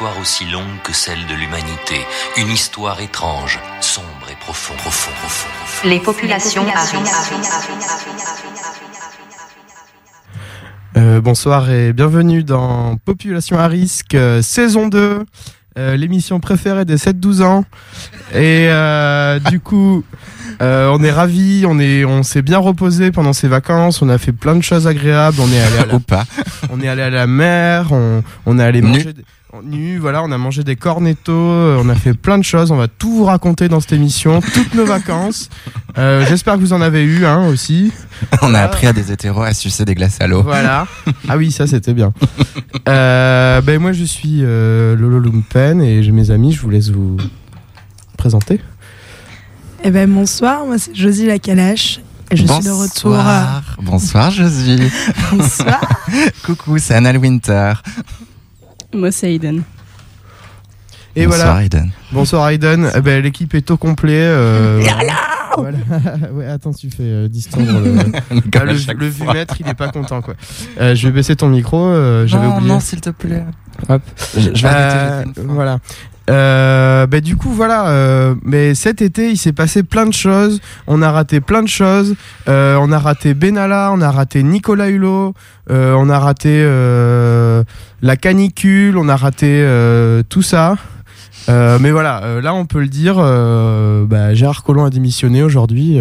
histoire aussi longue que celle de l'humanité, une histoire étrange, sombre et profonde, profond, profond, profond. Les populations à risque. Euh, bonsoir et bienvenue dans Population à risque, euh, saison 2, euh, l'émission préférée des 7-12 ans. Et euh, du coup, euh, on est ravis, on est, on s'est bien reposé pendant ces vacances, on a fait plein de choses agréables, on est allé à la, on est allé à la mer, on, on est allé manger... des- Nu, voilà, on a mangé des cornettos, euh, on a fait plein de choses, on va tout vous raconter dans cette émission, toutes nos vacances. Euh, J'espère que vous en avez eu hein, aussi. On a appris à des hétéros à sucer des glaces à l'eau. Voilà. Ah oui, ça c'était bien. Euh, ben moi je suis euh, Lolo Lumpen et j'ai mes amis, je vous laisse vous présenter. Eh ben bonsoir, moi c'est Josie Lacalache. Et je suis de retour. à- Bonsoir. Bonsoir, Josie. Bonsoir. Coucou, c'est Annal Winter. Moi, c'est Aiden. Et Bonsoir, voilà. Aiden. Bonsoir Aiden. Eh ben, L'équipe est au complet. euh, voilà. ouais, attends, tu fais euh, distendre le, Ah, le, vumètre, il est pas content quoi. Euh, je vais baisser ton micro, euh, j'avais non, oublié. non, s'il te plaît. Hop. Je, je vais Euh, voilà. Euh, bah, du coup voilà euh, mais cet été il s'est passé plein de choses on a raté plein de choses Euh, on a raté Benalla on a raté Nicolas Hulot euh, on a raté euh, la canicule on a raté euh, tout ça Euh, mais voilà euh, là on peut le dire euh, bah, Gérard Collomb a démissionné aujourd'hui.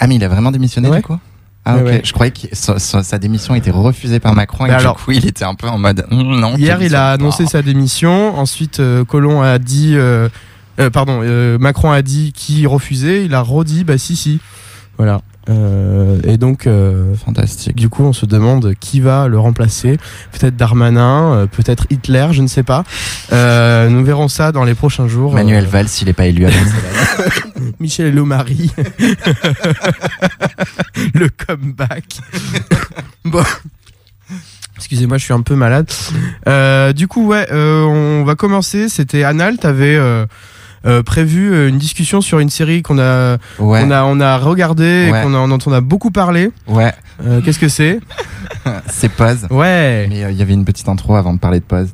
Ah, mais il a vraiment démissionné Ouais. du coup? Ah, ok. ouais. Je croyais que sa, démission a été refusée par Macron et Bah que alors- du coup, il était un peu en mode mm, non. Hier, il a annoncé sa démission. Ensuite, euh, Collomb a dit, euh, euh, pardon, euh, Macron a dit qu'il refusait. Il a redit, bah si, si. Voilà. Euh, et donc, euh, Fantastique. du coup, on se demande qui va le remplacer. Peut-être Darmanin, euh, peut-être Hitler, je ne sais pas. Euh, nous verrons ça dans les prochains jours. Manuel Euh, Valls, s'il n'est pas élu à. Michel Elomari. le comeback. bon. Excusez-moi, je suis un peu malade. Euh, du coup, ouais, euh, on va commencer. C'était Anal, t'avais euh, prévu euh, une discussion sur une série qu'on a, Ouais, qu'on a, on a regardé et Ouais. qu'on a, dont on a beaucoup parlé. ouais, Euh, Qu'est-ce que c'est c'est pause. Ouais. Mais euh, il y avait une petite intro avant de parler de pause.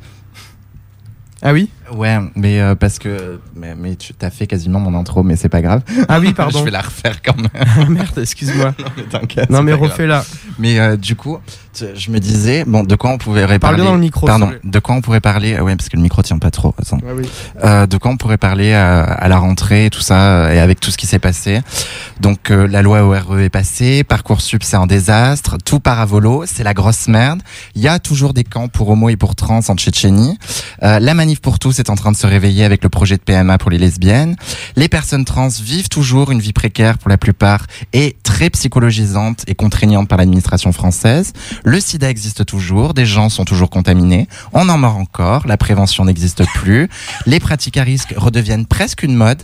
Ah oui? Ouais, mais euh, parce que mais, mais tu t'as fait quasiment mon intro, mais c'est pas grave. Ah oui, pardon. Je vais la refaire quand même. Ah, merde, excuse-moi. T'inquiète. Non mais pas grave. refais-la. Mais euh, du coup, tu- je me disais, bon, de quoi on pouvait Parle parler bien dans le micro. Pardon, de quoi on pourrait parler? Euh, Ouais, parce que le micro tient pas trop. Attends. Ah oui. Euh, de quoi on pourrait parler à la rentrée, et tout ça, et avec tout ce qui s'est passé? Donc la loi ORE est passée, parcoursup c'est un désastre, tout part à volo, c'est la grosse merde. Il y a toujours des camps pour homo et pour trans en Tchétchénie. La manif pour tous est en train de se réveiller avec le projet de PMA pour les lesbiennes. Les personnes trans vivent toujours une vie précaire pour la plupart et très psychologisante et contraignante par l'administration française. Le sida existe toujours, des gens sont toujours contaminés, on en meurt encore, la prévention n'existe plus, les pratiques à risque redeviennent presque une mode.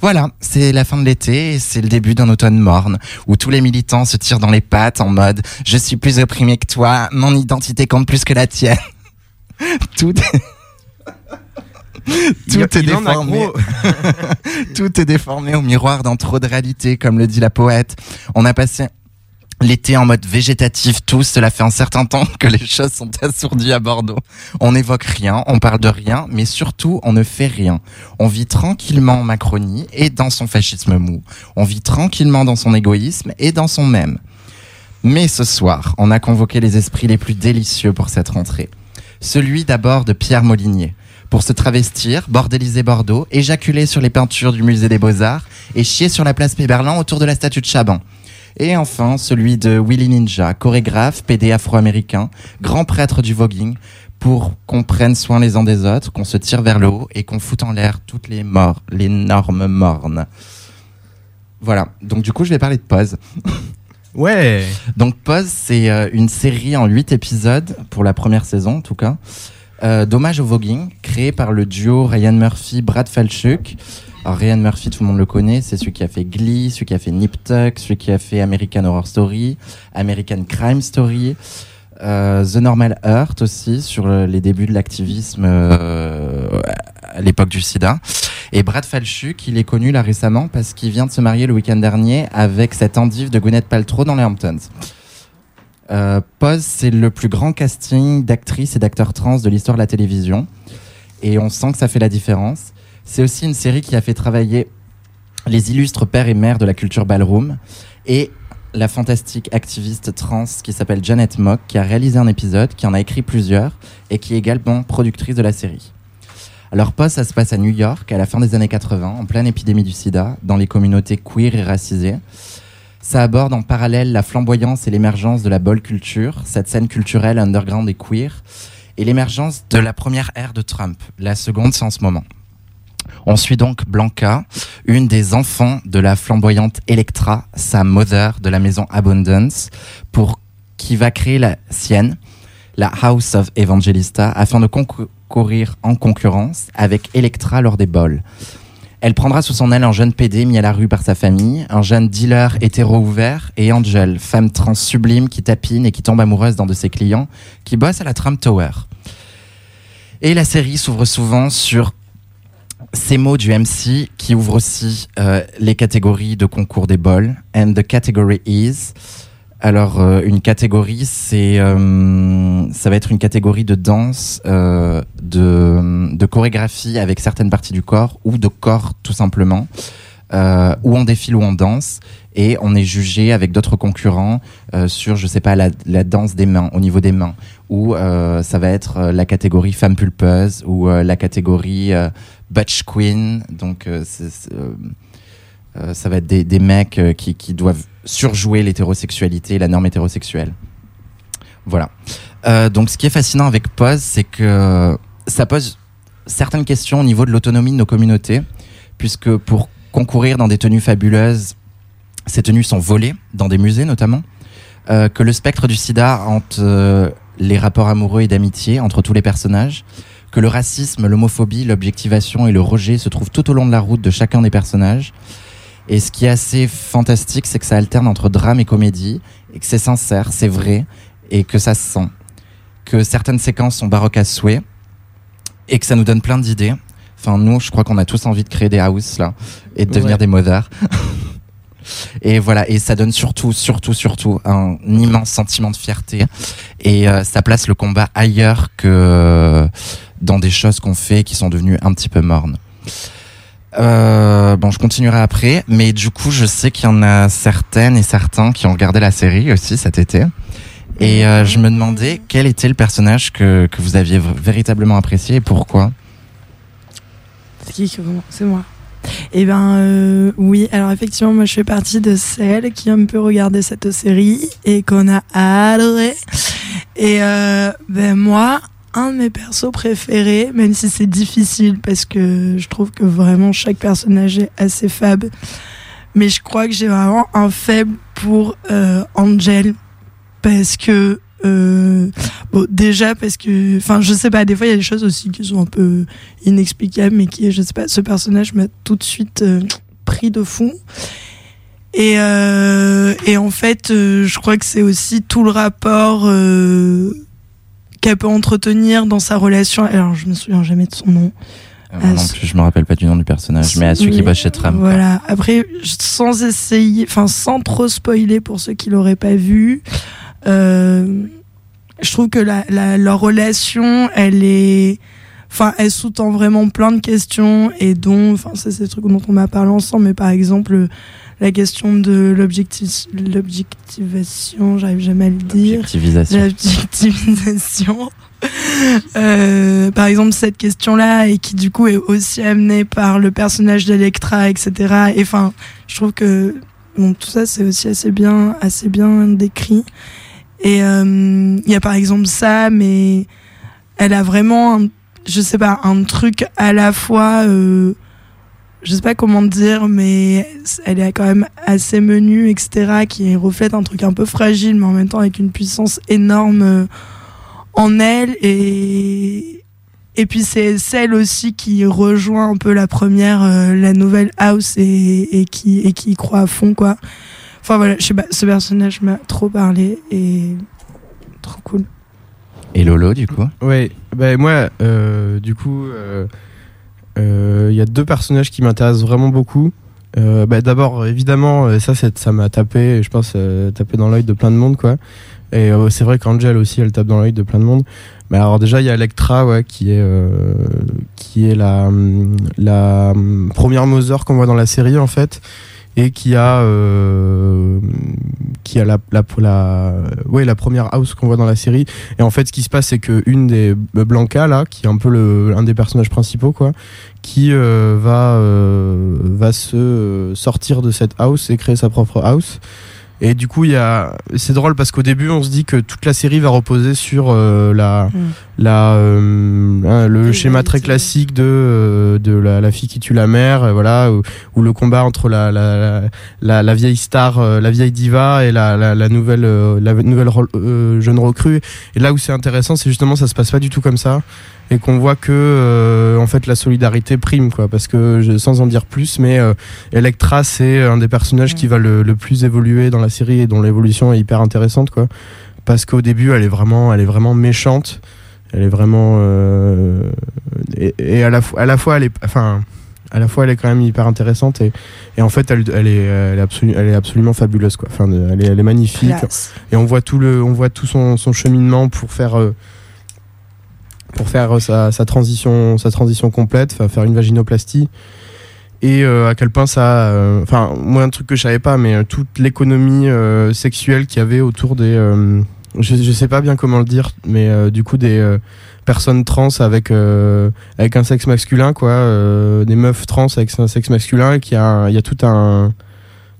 Voilà, c'est la fin de l'été et c'est le début d'un automne morne où tous les militants se tirent dans les pattes en mode je suis plus opprimé que toi, mon identité compte plus que la tienne. Tout Tout est déformé. Tout est déformé au miroir d'un trop de réalité, comme le dit la poète. On a passé l'été en mode végétatif tous. Cela fait un certain temps que les choses sont assourdies à Bordeaux. On n'évoque rien, on parle de rien, mais surtout, on ne fait rien. On vit tranquillement en Macronie et dans son fascisme mou. On vit tranquillement dans son égoïsme et dans son même. Mais ce soir, on a convoqué les esprits les plus délicieux pour cette rentrée. Celui d'abord de Pierre Molinier. Pour se travestir, bordéliser Bordeaux, éjaculer sur les peintures du musée des Beaux-Arts et chier sur la place Péberlan autour de la statue de Chaban. Et enfin, celui de Willy Ninja, chorégraphe, PD afro-américain, grand prêtre du voguing, pour qu'on prenne soin les uns des autres, qu'on se tire vers le haut et qu'on foute en l'air toutes les morts, les normes mornes. Voilà. Donc du coup, je vais parler de pause. Ouais. Donc Pause, c'est euh, une série en 8 épisodes, pour la première saison en tout cas, euh, d'hommage au voguing, créé par le duo Ryan Murphy-Brad Falchuk. Alors, Ryan Murphy, tout le monde le connaît, c'est celui qui a fait Glee, celui qui a fait Nip Tuck, celui qui a fait American Horror Story, American Crime Story, euh, The Normal Heart aussi, sur les débuts de l'activisme euh, à l'époque du sida. Et Brad Falchuk, il est connu là récemment parce qu'il vient de se marier le week-end dernier avec cette endive de Gwyneth Paltrow dans les Hamptons. Euh, Pose, c'est le plus grand casting d'actrices et d'acteurs trans de l'histoire de la télévision. Et on sent que ça fait la différence. C'est aussi une série qui a fait travailler les illustres pères et mères de la culture ballroom et la fantastique activiste trans qui s'appelle Janet Mock, qui a réalisé un épisode, qui en a écrit plusieurs et qui est également productrice de la série. Alors, Pose, ça se passe à New York à la fin des années 80, en pleine épidémie du sida, dans les communautés queer et racisées. Ça aborde en parallèle la flamboyance et l'émergence de la ball culture, cette scène culturelle underground et queer, et l'émergence de la première ère de Trump. La seconde, c'est en ce moment. On suit donc Blanca, une des enfants de la flamboyante Electra, sa mother de la maison Abundance, pour qui va créer la sienne, la House of Evangelista, afin de concourir en concurrence avec Electra lors des bols. Elle prendra sous son aile un jeune PD mis à la rue par sa famille, un jeune dealer hétéro ouvert et Angel, femme trans sublime qui tapine et qui tombe amoureuse d'un de ses clients, qui bosse à la Trump Tower. Et la série s'ouvre souvent sur ces mots du MC qui ouvrent aussi euh, les catégories de concours des bols. And the category is. Alors, euh, une catégorie, c'est, euh, ça va être une catégorie de danse, euh, de, de chorégraphie avec certaines parties du corps ou de corps tout simplement, euh, où on défile ou on danse et on est jugé avec d'autres concurrents euh, sur, je sais pas, la, la danse des mains, au niveau des mains, ou euh, ça va être la catégorie femme pulpeuse ou la catégorie butch queen. Donc, ça va être des, des mecs qui, qui doivent surjouer l'hétérosexualité, la norme hétérosexuelle. Voilà. Euh, donc, ce qui est fascinant avec Pose, c'est que ça pose certaines questions au niveau de l'autonomie de nos communautés, puisque pour concourir dans des tenues fabuleuses, ces tenues sont volées dans des musées notamment, euh, que le spectre du sida entre euh, les rapports amoureux et d'amitié entre tous les personnages, que le racisme, l'homophobie, l'objectivation et le rejet se trouvent tout au long de la route de chacun des personnages. Et ce qui est assez fantastique, c'est que ça alterne entre drame et comédie, et que c'est sincère, c'est vrai, et que ça se sent. Que certaines séquences sont baroques à souhait, et que ça nous donne plein d'idées. Enfin, nous, je crois qu'on a tous envie de créer des houses, là, et de devenir Ouais. des mothers. Et voilà, et ça donne surtout, surtout, surtout un immense sentiment de fierté. Et euh, ça place le combat ailleurs que euh, dans des choses qu'on fait qui sont devenues un petit peu mornes. Euh, bon, je continuerai après, mais du coup, je sais qu'il y en a certaines et certains qui ont regardé la série aussi cet été. Et euh, je me demandais quel était le personnage que, que vous aviez véritablement apprécié et pourquoi. C'est qui C'est moi. Eh ben euh, oui, alors effectivement, moi je fais partie de celles qui ont un peu regardé cette série et qu'on a adoré. Et euh, ben moi, un de mes persos préférés, même si c'est difficile parce que je trouve que vraiment chaque personnage est assez fab, mais je crois que j'ai vraiment un faible pour euh, Angel parce que euh, bon déjà parce que enfin je sais pas des fois il y a des choses aussi qui sont un peu inexplicable, mais qui je sais pas, ce personnage m'a tout de suite euh, pris de fou. Et, euh, et en fait, je crois que c'est aussi tout le rapport qu'elle peut entretenir dans sa relation. Alors, je me souviens jamais de son nom. Euh, non plus, je me rappelle pas du nom du personnage, mais à celui qui bosse chez quoi. Voilà. Après, sans essayer, enfin, sans trop spoiler pour ceux qui l'auraient pas vu, euh, je trouve que la, la, leur relation, elle est, enfin, elle sous-tend vraiment plein de questions et dont, enfin, c'est des trucs dont on m'a parlé ensemble, mais par exemple, la question de l'objectivation, j'arrive jamais à le dire. Objectivisation. L'objectivisation. Euh, par exemple, cette question-là, et qui du coup est aussi amenée par le personnage d'Electra, etc. Et enfin, je trouve que bon, tout ça, c'est aussi assez bien, assez bien décrit. Et euh, il y a par exemple ça, mais elle a vraiment, un- je sais pas, un truc à la fois. Euh, je sais pas comment dire, mais elle est quand même assez menue, etc., qui reflète un truc un peu fragile, mais en même temps avec une puissance énorme euh, en elle. Et, Et puis c'est celle aussi qui rejoint un peu la première, euh, la nouvelle House et, et qui et qui y croit à fond quoi. Enfin voilà, je sais pas, ce personnage m'a trop parlé et trop cool. Et Lolo, du coup? Ouais, bah moi, euh, du coup, euh, il y a deux personnages qui m'intéressent vraiment beaucoup. Euh, bah, D'abord, évidemment, euh, ça, ça m'a tapé, je pense, euh, tapé dans l'œil de plein de monde, quoi. Et euh, c'est vrai qu'Angel aussi, elle tape dans l'œil de plein de monde. Mais alors déjà, il y a Electra, ouais, qui est euh, qui est la hum, hum, première Mother qu'on voit dans la série, en fait, et qui a euh, qui a la la la ouais la première house qu'on voit dans la série. Et en fait, ce qui se passe, c'est que une des Blanca là, qui est un peu le un des personnages principaux, quoi, qui euh, va euh, va se euh, sortir de cette house et créer sa propre house. Et du coup, il y a c'est drôle parce qu'au début, on se dit que toute la série va reposer sur euh, la Mm. La euh, hein, le schéma très classique de euh, de la, la fille qui tue la mère, euh, voilà, ou, ou le combat entre la la, la, vieille star, la vieille diva et la, la, nouvelle la nouvelle euh, jeune recrue. Et là où c'est intéressant, c'est justement ça se passe pas du tout comme ça. Et qu'on voit que euh, en fait la solidarité prime quoi. Parce que je- sans en dire plus mais euh, Electra c'est un des personnages qui va le, le plus évoluer dans la série et dont l'évolution est hyper intéressante quoi. Parce qu'au début elle est vraiment elle est vraiment méchante elle est vraiment euh, et, et à la fois à la fois elle est enfin à la fois elle est quand même hyper intéressante et, et en fait elle, elle est elle est, absolu- elle est absolument fabuleuse quoi. Enfin elle est, elle est magnifique. Classe. et on voit tout le on voit tout son, son cheminement pour faire euh, pour faire euh, sa, sa transition sa transition complète faire une vaginoplastie. Et euh, à quel point ça euh, enfin moi un truc que je savais pas mais toute l'économie euh, sexuelle qu'il y avait autour des je, je sais pas bien comment le dire mais euh, du coup des euh, personnes trans avec euh, avec un sexe masculin quoi euh, des meufs trans avec un sexe masculin et qu'il y a il y a tout un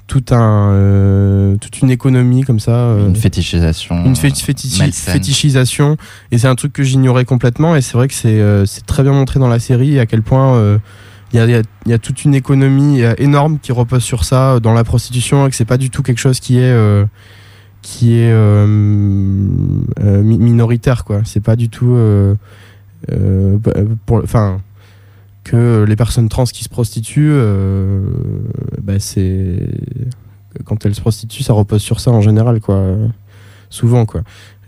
tout un euh, toute une économie comme ça euh, Une fétichisation. une féti- fétichi- fétichisation et c'est un truc que j'ignorais complètement et c'est vrai que c'est euh, c'est très bien montré dans la série à quel point euh, il y, a, il y a- toute une économie énorme qui repose sur ça dans la prostitution et que c'est pas du tout quelque chose qui est euh, qui est euh, euh, mi- minoritaire quoi. C'est pas du tout euh, bah, enfin que les personnes trans qui se prostituent bah, c'est quand elles se prostituent ça repose sur ça en général quoi. Souvent quoi.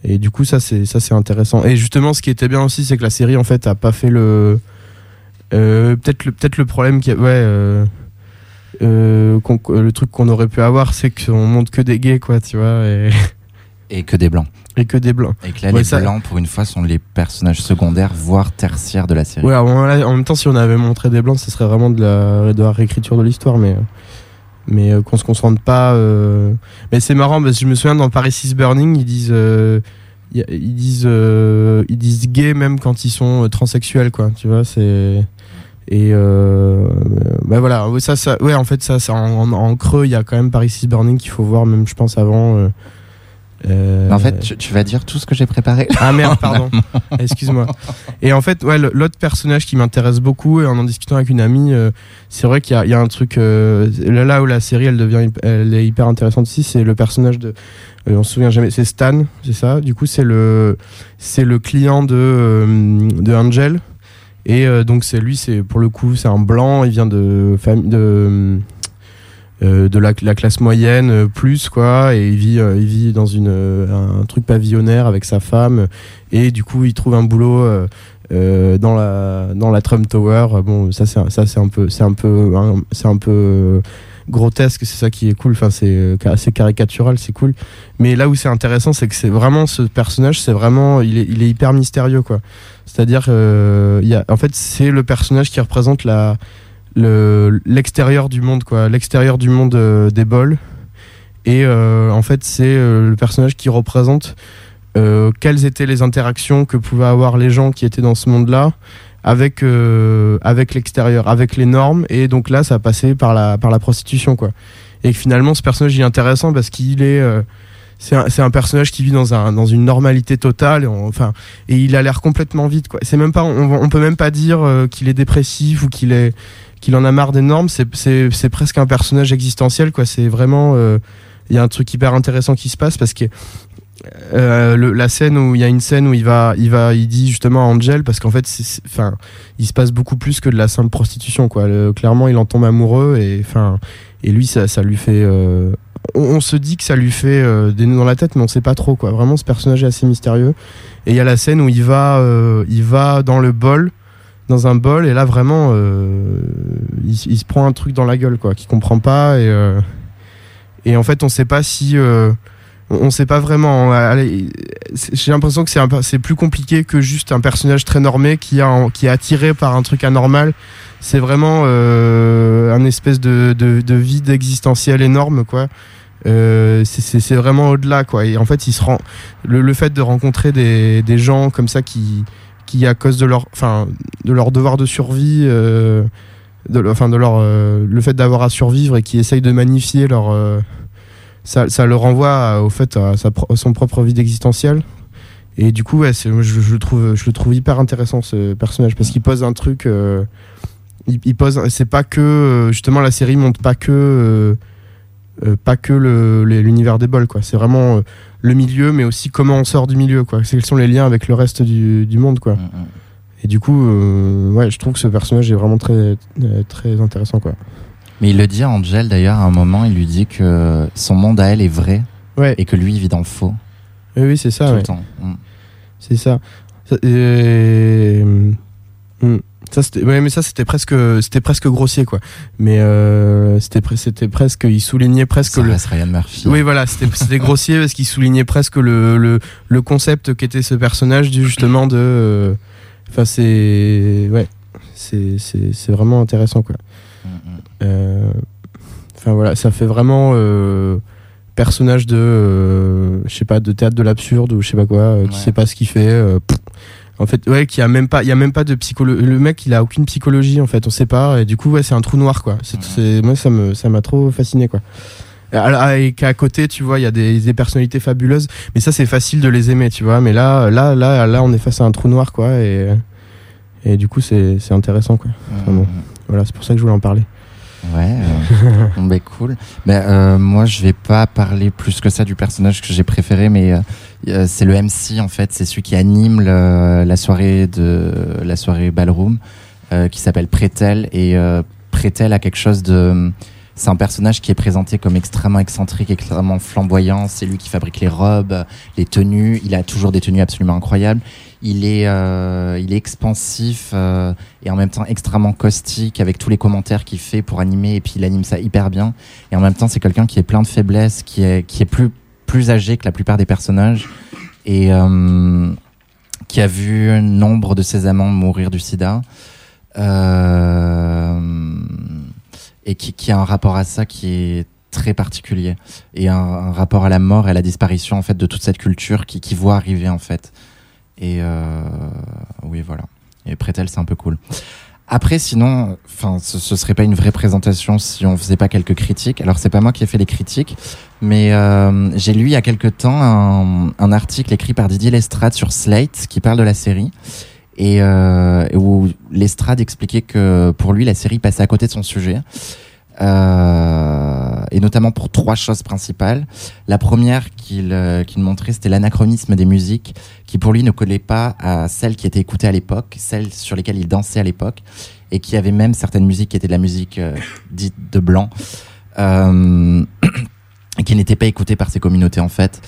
Et du coup ça c'est ça c'est intéressant. Et justement ce qui était bien aussi c'est que la série en fait a pas fait le peut-être le peut-être le problème qui ouais euh, le truc qu'on aurait pu avoir c'est qu'on montre que des gays quoi tu vois et, Et que des blancs. et que des blancs Et que là, Ouais, les ça- blancs, pour une fois, sont les personnages secondaires, voire tertiaires de la série. ouais en même temps si on avait montré des blancs ce serait vraiment de la, de la réécriture de l'histoire mais mais euh, qu'on se concentre pas euh, mais c'est marrant parce que je me souviens dans Paris is Burning ils disent euh, ils disent ils disent gay même quand ils sont transsexuels quoi tu vois c'est et euh, bah voilà ouais, ça ça ouais en fait ça, ça en, en- en creux il y a quand même Paris is Burning qu'il faut voir même je pense avant euh, euh, En fait, tu, tu vas dire tout ce que j'ai préparé. ah merde, pardon. Excuse-moi. Et en fait, ouais, l'autre personnage qui m'intéresse beaucoup, et en en discutant avec une amie, euh, c'est vrai qu'il y, y a un truc. euh, là, où la série, elle devient, elle est hyper intéressante aussi, c'est le personnage de. on se souvient jamais. C'est Stan, c'est ça? Du coup, c'est le, c'est le client de de Angel. Et euh, donc c'est lui, c'est pour le coup, c'est un blanc. Il vient de de euh, de la, la classe moyenne euh, plus quoi. Et il vit vit dans une un truc pavillonnaire avec sa femme. Et du coup il trouve un boulot dans la dans la Trump Tower. Bon ça c'est ça c'est un peu c'est un peu hein, c'est un peu grotesque c'est ça qui est cool. Enfin c'est euh, assez caricatural c'est cool. Mais là où c'est intéressant c'est que c'est vraiment ce personnage c'est vraiment il est, hyper mystérieux quoi. C'est-à-dire euh, y a en fait c'est le personnage qui représente la le l'extérieur du monde quoi. L'extérieur du monde euh, des bols. Et euh, en fait c'est le personnage qui représente quelles étaient les interactions que pouvaient avoir les gens qui étaient dans ce monde là avec euh, avec l'extérieur avec les normes et donc là ça passait par la par la prostitution quoi et finalement ce personnage il est intéressant parce qu'il est euh, c'est un, un personnage qui vit dans, un, dans une normalité totale et on- enfin et il a l'air complètement vide quoi c'est même pas on, on peut même pas dire euh, qu'il est dépressif ou qu'il est qu'il en a marre des normes, c'est- c'est c'est presque un personnage existentiel, quoi. C'est vraiment. euh, Il y a un truc hyper intéressant qui se passe parce que euh, la scène où il y a une scène où il va, il va, il dit justement à Angel parce qu'en fait, enfin, il se passe beaucoup plus que de la simple prostitution, quoi. Clairement, il en tombe amoureux et enfin, et lui, ça, ça lui fait. euh, on, se dit que ça lui fait euh, des nœuds dans la tête, mais on sait pas trop, quoi. Vraiment, ce personnage est assez mystérieux. Et il y a la scène où il va, il va dans le bol, dans un bol, et là vraiment, il, se prend un truc dans la gueule, quoi, qu'il comprend pas et. et en fait, on sait pas si. On on sait pas vraiment. C'est- J'ai l'impression que c'est plus compliqué que juste un personnage très normé qui, est attiré par un truc anormal. C'est vraiment euh, un espèce de, de, de vide existentiel énorme, quoi. Euh, c'est- vraiment au-delà, quoi. Et en fait, il se le, fait de rencontrer des, gens comme ça qui, qui à cause de leur, enfin, de leur devoir de survie, euh, de, enfin, de leur, euh, le fait d'avoir à survivre et qui essayent de magnifier leur ça, ça le renvoie à- au fait à, sa pro- à son propre vide existentiel. Et du coup, ouais, je, je le trouve, je le trouve hyper intéressant ce personnage parce qu'il pose un truc. euh, il, il pose, c'est pas que euh, justement la série montre pas que euh, euh, pas que l'univers des bols quoi. C'est vraiment euh, le milieu, mais aussi comment on sort du milieu quoi. Quels sont les liens avec le reste du, du monde quoi. Mm, mm. Et du coup, euh, ouais, je trouve que ce personnage est vraiment très euh, très intéressant quoi. Mais il le dit à Angel d'ailleurs à un moment, il lui dit que son monde à elle est vrai Ouais. et que lui il vit dans le faux Oui, oui, c'est ça. tout ouais. le temps. Mm. C'est ça. Ça, et-. Ça, c'était, ouais, mais ça c'était presque, c'était presque grossier quoi. Mais euh, c'était, c'était presque, il soulignait presque Ça le. Ryan Murphy. Oui voilà, c'était, grossier parce qu'il soulignait presque le, le, le concept qu'était ce personnage du justement de. euh, Enfin c'est, ouais, c'est, c'est, c'est vraiment intéressant quoi. Mm, mm. Euh, Enfin voilà, ça fait vraiment euh, personnage de, euh, je sais pas, de théâtre de l'absurde ou je sais pas quoi, euh, qui Ouais. sait pas ce qu'il fait. pff. en fait, ouais, qui a même pas, il y a même pas de psychologie. Le mec, il a aucune psychologie en fait, on sait pas. Et du coup, ouais, c'est un trou noir quoi. C'est, moi, ça me, ça m'a trop fasciné quoi. Et Et qu'à côté, tu vois, il y a des, des personnalités fabuleuses, mais ça c'est facile de les aimer, tu vois. Mais là, là, là, là, on est face à un trou noir quoi, et et du coup, c'est, intéressant quoi. Bon. Voilà, c'est pour ça que je voulais en parler. Ouais, euh, bah, cool. Ben, euh, moi, je vais pas parler plus que ça du personnage que j'ai préféré, mais euh, euh, c'est le MC en fait, c'est celui qui anime le- la soirée de la soirée ballroom, euh, qui s'appelle Prétel et euh, Prétel a quelque chose de c'est un personnage qui est présenté comme extrêmement excentrique, extrêmement flamboyant. C'est lui qui fabrique les robes, les tenues. Il a toujours des tenues absolument incroyables. Il est, euh, il est expansif euh, et en même temps extrêmement caustique avec tous les commentaires qu'il fait pour animer. Et puis il anime ça hyper bien. Et en même temps, c'est quelqu'un qui est plein de faiblesses, qui est, qui est plus, plus âgé que la plupart des personnages et euh, qui a vu nombre de ses amants mourir du sida. Et qui, a un rapport à ça qui est très particulier et un, un rapport à la mort et à la disparition en fait de toute cette culture qui, qui voit arriver en fait et euh, oui voilà. Et Prétel c'est un peu cool. Après sinon enfin ce, ce serait pas une vraie présentation si on faisait pas quelques critiques. Alors c'est pas moi qui ai fait les critiques mais euh, j'ai lu il y a quelque temps un, un article écrit par Didier Lestrade sur Slate qui parle de la série. Et euh, où Lestrade expliquait que pour lui la série passait à côté de son sujet euh, et notamment pour trois choses principales. La première qu'il euh, qu'il montrait, c'était l'anachronisme des musiques, qui pour lui ne collait pas à celles qui étaient écoutées à l'époque, celles sur lesquelles il dansait à l'époque, et qui avait même certaines musiques qui étaient de la musique euh, dite de blanc, euh, qui n'étaient pas écoutées par ces communautés en fait.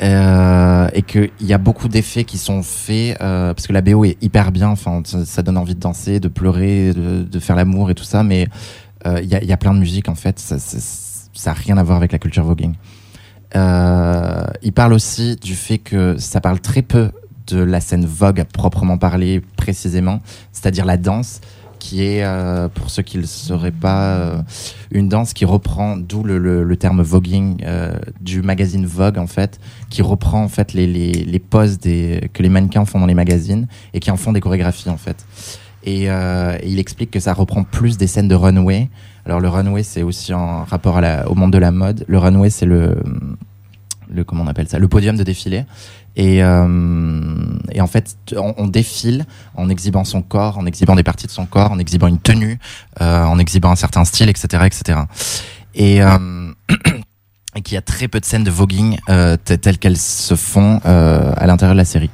Et qu'il y a beaucoup d'effets qui sont faits parce que la BO est hyper bien enfin ça, donne envie de danser de pleurer de, faire l'amour et tout ça mais il il y a plein de musique en fait ça ça- ça a rien à voir avec la culture voguing. Euh, il parle aussi du fait que ça parle très peu de la scène Vogue à proprement parler précisément c'est-à-dire la danse qui est euh, pour ceux qui ne le sauraient pas euh, une danse qui reprend d'où le, terme voguing euh, du magazine Vogue en fait qui reprend en fait les, poses que les mannequins font dans les magazines et qui en font des chorégraphies en fait et, euh, il explique que ça reprend plus des scènes de runway. Alors le runway c'est aussi en rapport à la, au monde de la mode. Le runway c'est le le comment on appelle ça? Le podium de défilé. Et, euh, et en fait on, on défile en exhibant son corps en exhibant des parties de son corps en exhibant une tenue euh, en exhibant un certain style etc etc et euh, et qu'il y a très peu de scènes de voguing euh, telles qu'elles se font euh, à l'intérieur de la série.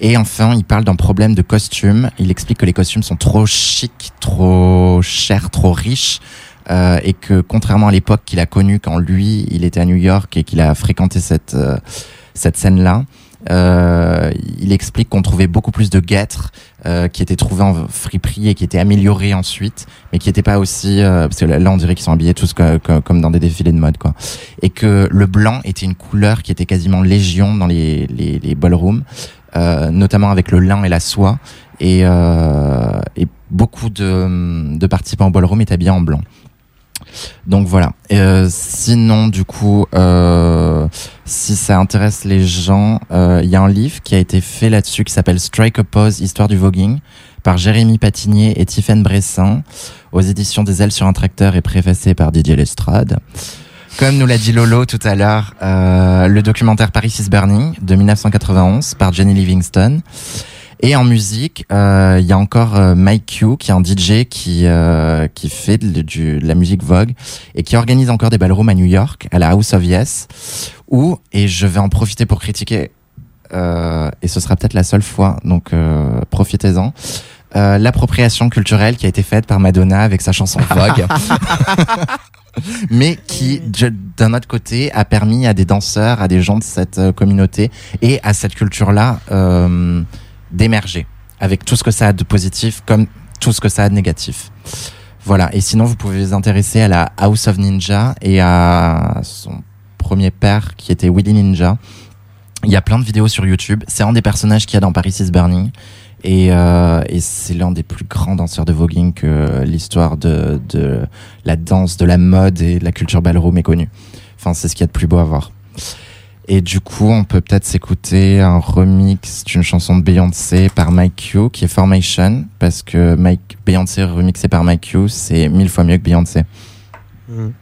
Et enfin, il parle d'un problème de costumes. Il explique que les costumes sont trop chics, trop chers, trop riches. euh, et que contrairement à l'époque qu'il a connue quand lui il était à New York et qu'il a fréquenté cette cette scène là il explique qu'on trouvait beaucoup plus de guêtres euh, qui étaient trouvés en friperie et qui étaient améliorés ensuite, mais qui n'étaient pas aussi euh, parce que là on dirait qu'ils sont habillés tous co- co- comme dans des défilés de mode quoi. Et que le blanc était une couleur qui était quasiment légion dans les les, les ballrooms, euh, notamment avec le lin et la soie. Et, euh, et beaucoup de, de participants au ballroom étaient habillés en blanc. Donc voilà. Euh, sinon, du coup, euh, si ça intéresse les gens, euh, il y a un livre qui a été fait là-dessus qui s'appelle Strike a Pose, Histoire du voguing, par Jérémy Patinier et Tiffaine Bressin, aux éditions des Ailes sur un tracteur et préfacé par Didier Lestrade. Comme nous l'a dit Lolo tout à l'heure, le documentaire Paris is Burning de 1991 par Jenny Livingston. Et en musique, euh, il y a encore euh, Mike Q, qui est un DJ qui euh, qui fait de, la musique Vogue et qui organise encore des ballrooms à New York, à la House of Yes, où et je vais en profiter pour critiquer et ce sera peut-être la seule fois, donc profitez-en. l'appropriation culturelle qui a été faite par Madonna avec sa chanson Vogue. mais qui, d'un autre côté, a permis à des danseurs, à des gens de cette communauté et à cette culture-là euh, d'émerger, avec tout ce que ça a de positif comme tout ce que ça a de négatif. Voilà, et sinon vous pouvez vous intéresser à la House of Ninja et à son premier père qui était Willy Ninja. Il y a plein de vidéos sur YouTube. C'est un des personnages qu'il y a dans Paris is Burning. Et, euh, et c'est l'un des plus grands danseurs de voguing que l'histoire de, de la danse, de la mode et de la culture ballroom est connue. Enfin, c'est ce qu'il y a de plus beau à voir. Et du coup, on peut peut-être s'écouter un remix d'une chanson de Beyoncé par Mike Q, qui est Formation, parce que Mike, Beyoncé remixé par Mike Q, c'est mille fois mieux que Beyoncé. conversation.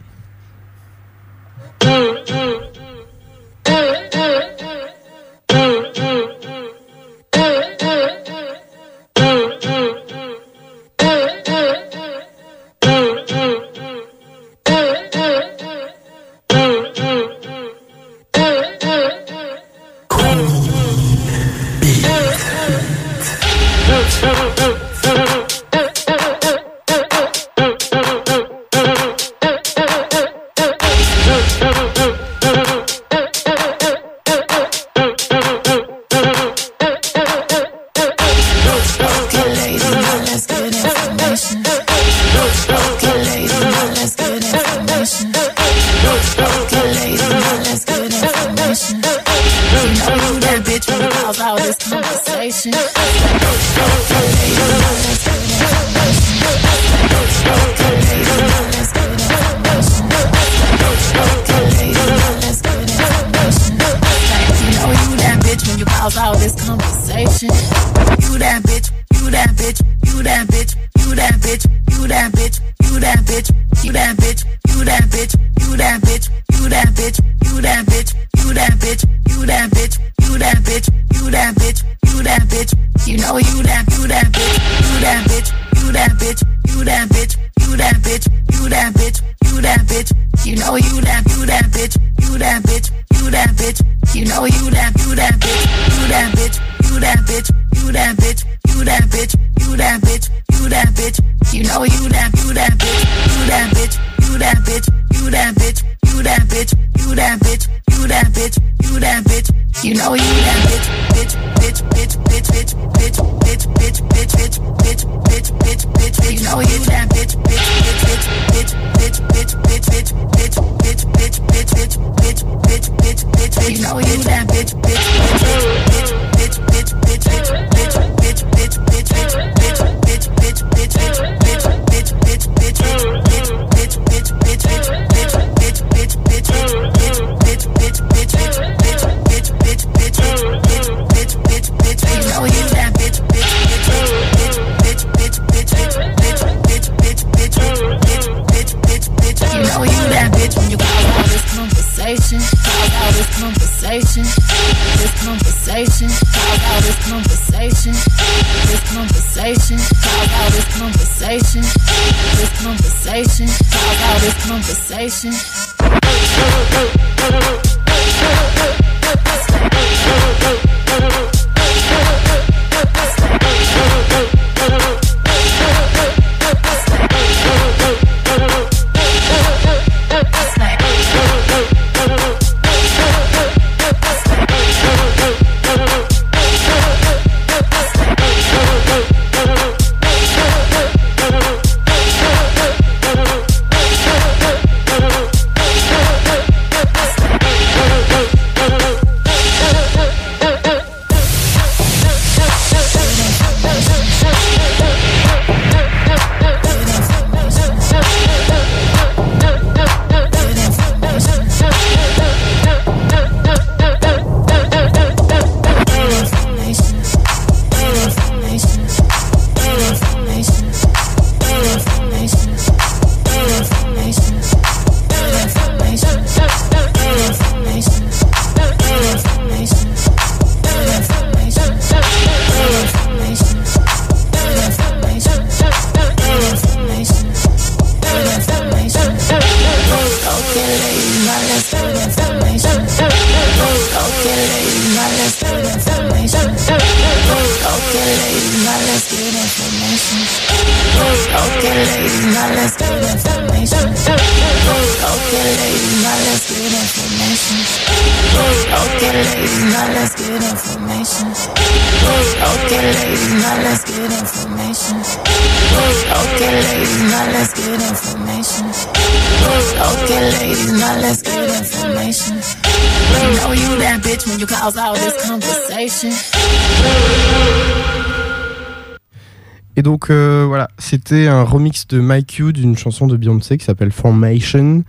C'était un remix de Mike Q d'une chanson de Beyoncé qui s'appelle Formation.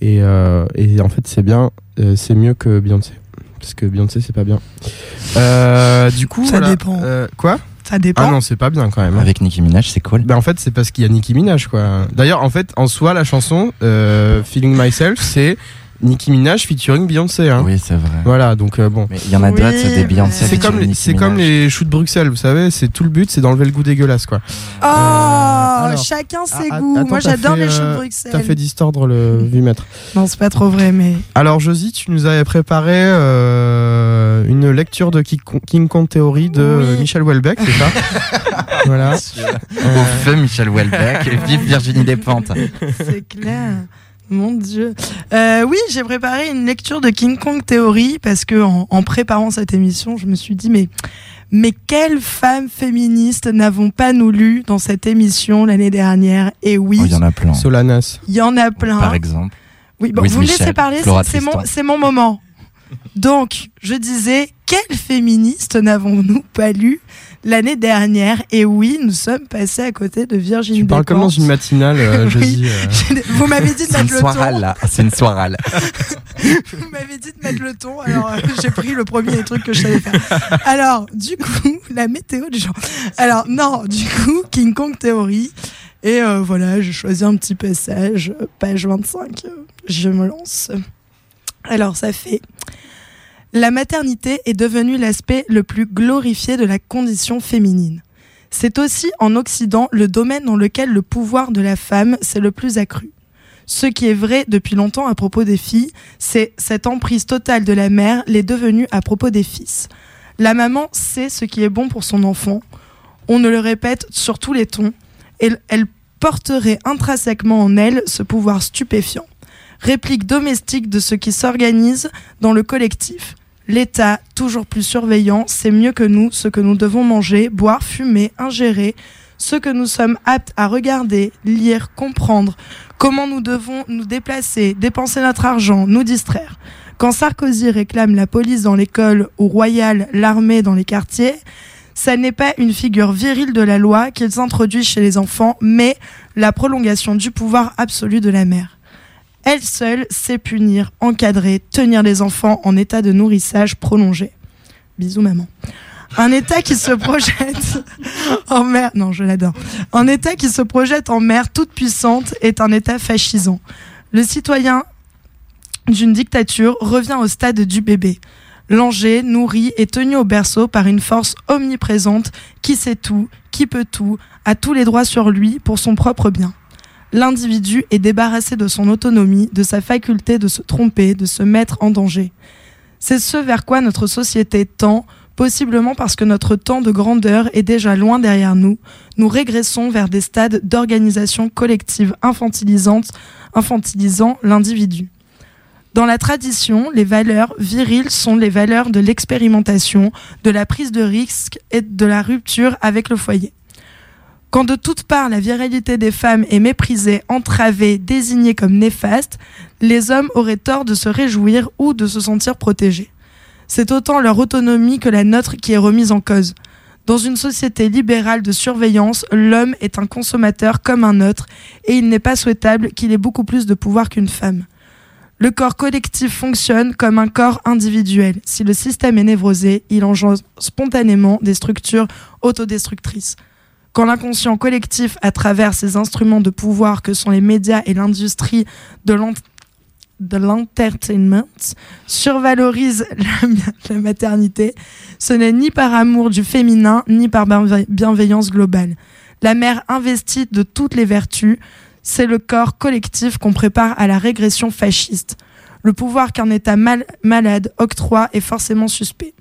Et, euh, et en fait, c'est bien, euh, c'est mieux que Beyoncé. Parce que Beyoncé, c'est pas bien. Euh, du coup, Ça voilà. dépend. Euh, quoi? Ça dépend. Ah non, c'est pas bien quand même. hein. Avec Nicki Minaj, c'est cool. Ben en fait, c'est parce qu'il y a Nicki Minaj, quoi. D'ailleurs, en fait, en soi, la chanson euh, Feeling Myself, c'est Nicki Minaj featuring Beyoncé. Hein. Oui, c'est vrai. Voilà, donc euh, bon. Mais il y en a Oui, d'autres, des Beyoncé. C'est comme, c'est comme les choux de Bruxelles, vous savez, c'est tout le but, c'est d'enlever le goût dégueulasse, quoi. Oh, alors, chacun ses ah, goûts. attends, Moi, j'adore les choux de euh, Bruxelles. T'as fait distordre le vumètre. Non, c'est pas trop vrai, mais. Alors, Josie, tu nous avais préparé euh, une lecture de Ki- King Kong Theory de Oui. euh, Michel Houellebecq, c'est ça Voilà. Au feu, Michel Houellebecq et vive Virginie Despentes. C'est clair. Mon Dieu. Euh, oui, j'ai préparé une lecture de King Kong Theory parce que en, en préparant cette émission, je me suis dit mais mais quelles femmes féministes n'avons pas nous lu dans cette émission l'année dernière? Et oui, Oh, Il y en a plein. Solanas. il y en a plein. Par exemple. Oui, bon, vous me laissez parler, c'est mon, c'est mon moment. Donc, je disais, quelles féministes n'avons-nous pas lu l'année dernière Et oui, nous sommes passés à côté de Virginie Tu parles comme dans une matinale, euh, Oui. Josie. euh. Vous m'avez dit de mettre le ton. soirale, là. C'est une soirale. Vous m'avez dit de mettre le ton, alors euh, j'ai pris le premier truc que je savais faire. Alors, du coup, la météo du genre. Alors, non, du coup, King Kong Theory. Et euh, voilà, j'ai choisi un petit passage, page 25. euh, Je me lance. Alors, ça fait. La maternité est devenue l'aspect le plus glorifié de la condition féminine. C'est aussi en Occident le domaine dans lequel le pouvoir de la femme s'est le plus accru. Ce qui est vrai depuis longtemps à propos des filles, c'est cette emprise totale de la mère l'est devenue à propos des fils. La maman sait ce qui est bon pour son enfant. On ne le répète sur tous les tons. Et elle porterait intrinsèquement en elle ce pouvoir stupéfiant. Réplique domestique de ce qui s'organise dans le collectif. L'État, toujours plus surveillant, sait mieux que nous ce que nous devons manger, boire, fumer, ingérer, ce que nous sommes aptes à regarder, lire, comprendre, comment nous devons nous déplacer, dépenser notre argent, nous distraire. Quand Sarkozy réclame la police dans l'école ou Royal l'armée dans les quartiers, ça n'est pas une figure virile de la loi qu'ils introduisent chez les enfants, mais la prolongation du pouvoir absolu de la mère. Elle seule sait punir, encadrer, tenir les enfants en état de nourrissage prolongé. Bisous maman. Un État qui se projette en mer, non je l'adore. Un État qui se projette en mère toute puissante est un État fascisant. Le citoyen d'une dictature revient au stade du bébé. Langé, nourri et tenu au berceau par une force omniprésente qui sait tout, qui peut tout, a tous les droits sur lui pour son propre bien. L'individu est débarrassé de son autonomie, de sa faculté de se tromper, de se mettre en danger. C'est ce vers quoi notre société tend, possiblement parce que notre temps de grandeur est déjà loin derrière nous. Nous régressons vers des stades d'organisation collective infantilisante, infantilisant l'individu. Dans la tradition, les valeurs viriles sont les valeurs de l'expérimentation, de la prise de risque et de la rupture avec le foyer. Quand de toutes parts la virilité des femmes est méprisée, entravée, désignée comme néfaste, les hommes auraient tort de se réjouir ou de se sentir protégés. C'est autant leur autonomie que la nôtre qui est remise en cause. Dans une société libérale de surveillance, l'homme est un consommateur comme un autre et il n'est pas souhaitable qu'il ait beaucoup plus de pouvoir qu'une femme. Le corps collectif fonctionne comme un corps individuel. Si le système est névrosé, il engendre spontanément des structures autodestructrices. Quand l'inconscient collectif, à travers ces instruments de pouvoir que sont les médias et l'industrie de l'ent- de l'entertainment, survalorise la, maternité, ce n'est ni par amour du féminin, ni par bienve- bienveillance globale. La mère investie de toutes les vertus, c'est le corps collectif qu'on prépare à la régression fasciste. Le pouvoir qu'un État mal- malade octroie est forcément suspect.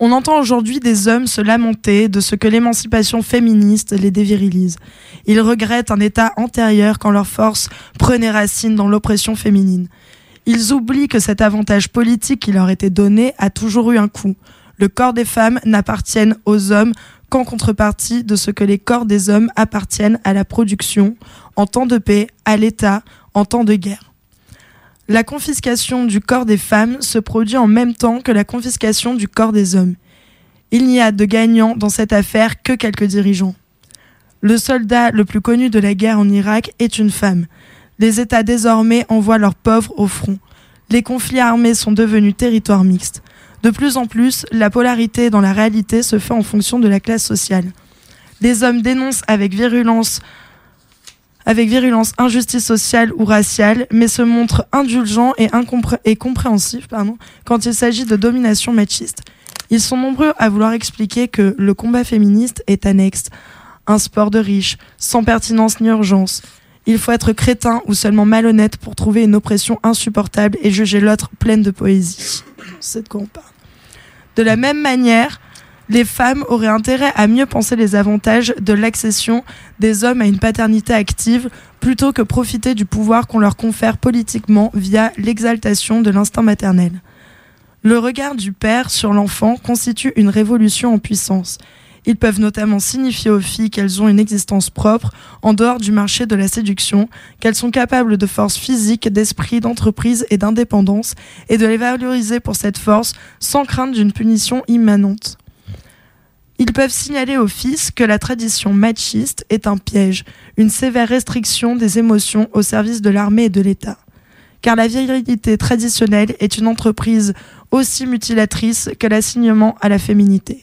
On entend aujourd'hui des hommes se lamenter de ce que l'émancipation féministe les dévirilise. Ils regrettent un état antérieur quand leur force prenait racine dans l'oppression féminine. Ils oublient que cet avantage politique qui leur était donné a toujours eu un coût. Le corps des femmes n'appartiennent aux hommes qu'en contrepartie de ce que les corps des hommes appartiennent à la production, en temps de paix, à l'État, en temps de guerre. La confiscation du corps des femmes se produit en même temps que la confiscation du corps des hommes. Il n'y a de gagnant dans cette affaire que quelques dirigeants. Le soldat le plus connu de la guerre en Irak est une femme. Les États désormais envoient leurs pauvres au front. Les conflits armés sont devenus territoires mixtes. De plus en plus, la polarité dans la réalité se fait en fonction de la classe sociale. Les hommes dénoncent avec virulence avec virulence injustice sociale ou raciale, mais se montrent indulgents et, et pardon, quand il s'agit de domination machiste. Ils sont nombreux à vouloir expliquer que le combat féministe est annexe, un sport de riches, sans pertinence ni urgence. Il faut être crétin ou seulement malhonnête pour trouver une oppression insupportable et juger l'autre pleine de poésie. C'est de quoi on parle. De la même manière, les femmes auraient intérêt à mieux penser les avantages de l'accession des hommes à une paternité active plutôt que profiter du pouvoir qu'on leur confère politiquement via l'exaltation de l'instinct maternel. Le regard du père sur l'enfant constitue une révolution en puissance. Ils peuvent notamment signifier aux filles qu'elles ont une existence propre en dehors du marché de la séduction, qu'elles sont capables de force physique, d'esprit, d'entreprise et d'indépendance, et de les valoriser pour cette force sans crainte d'une punition immanente. Ils peuvent signaler aux fils que la tradition machiste est un piège, une sévère restriction des émotions au service de l'armée et de l'État. Car la virilité traditionnelle est une entreprise aussi mutilatrice que l'assignement à la féminité.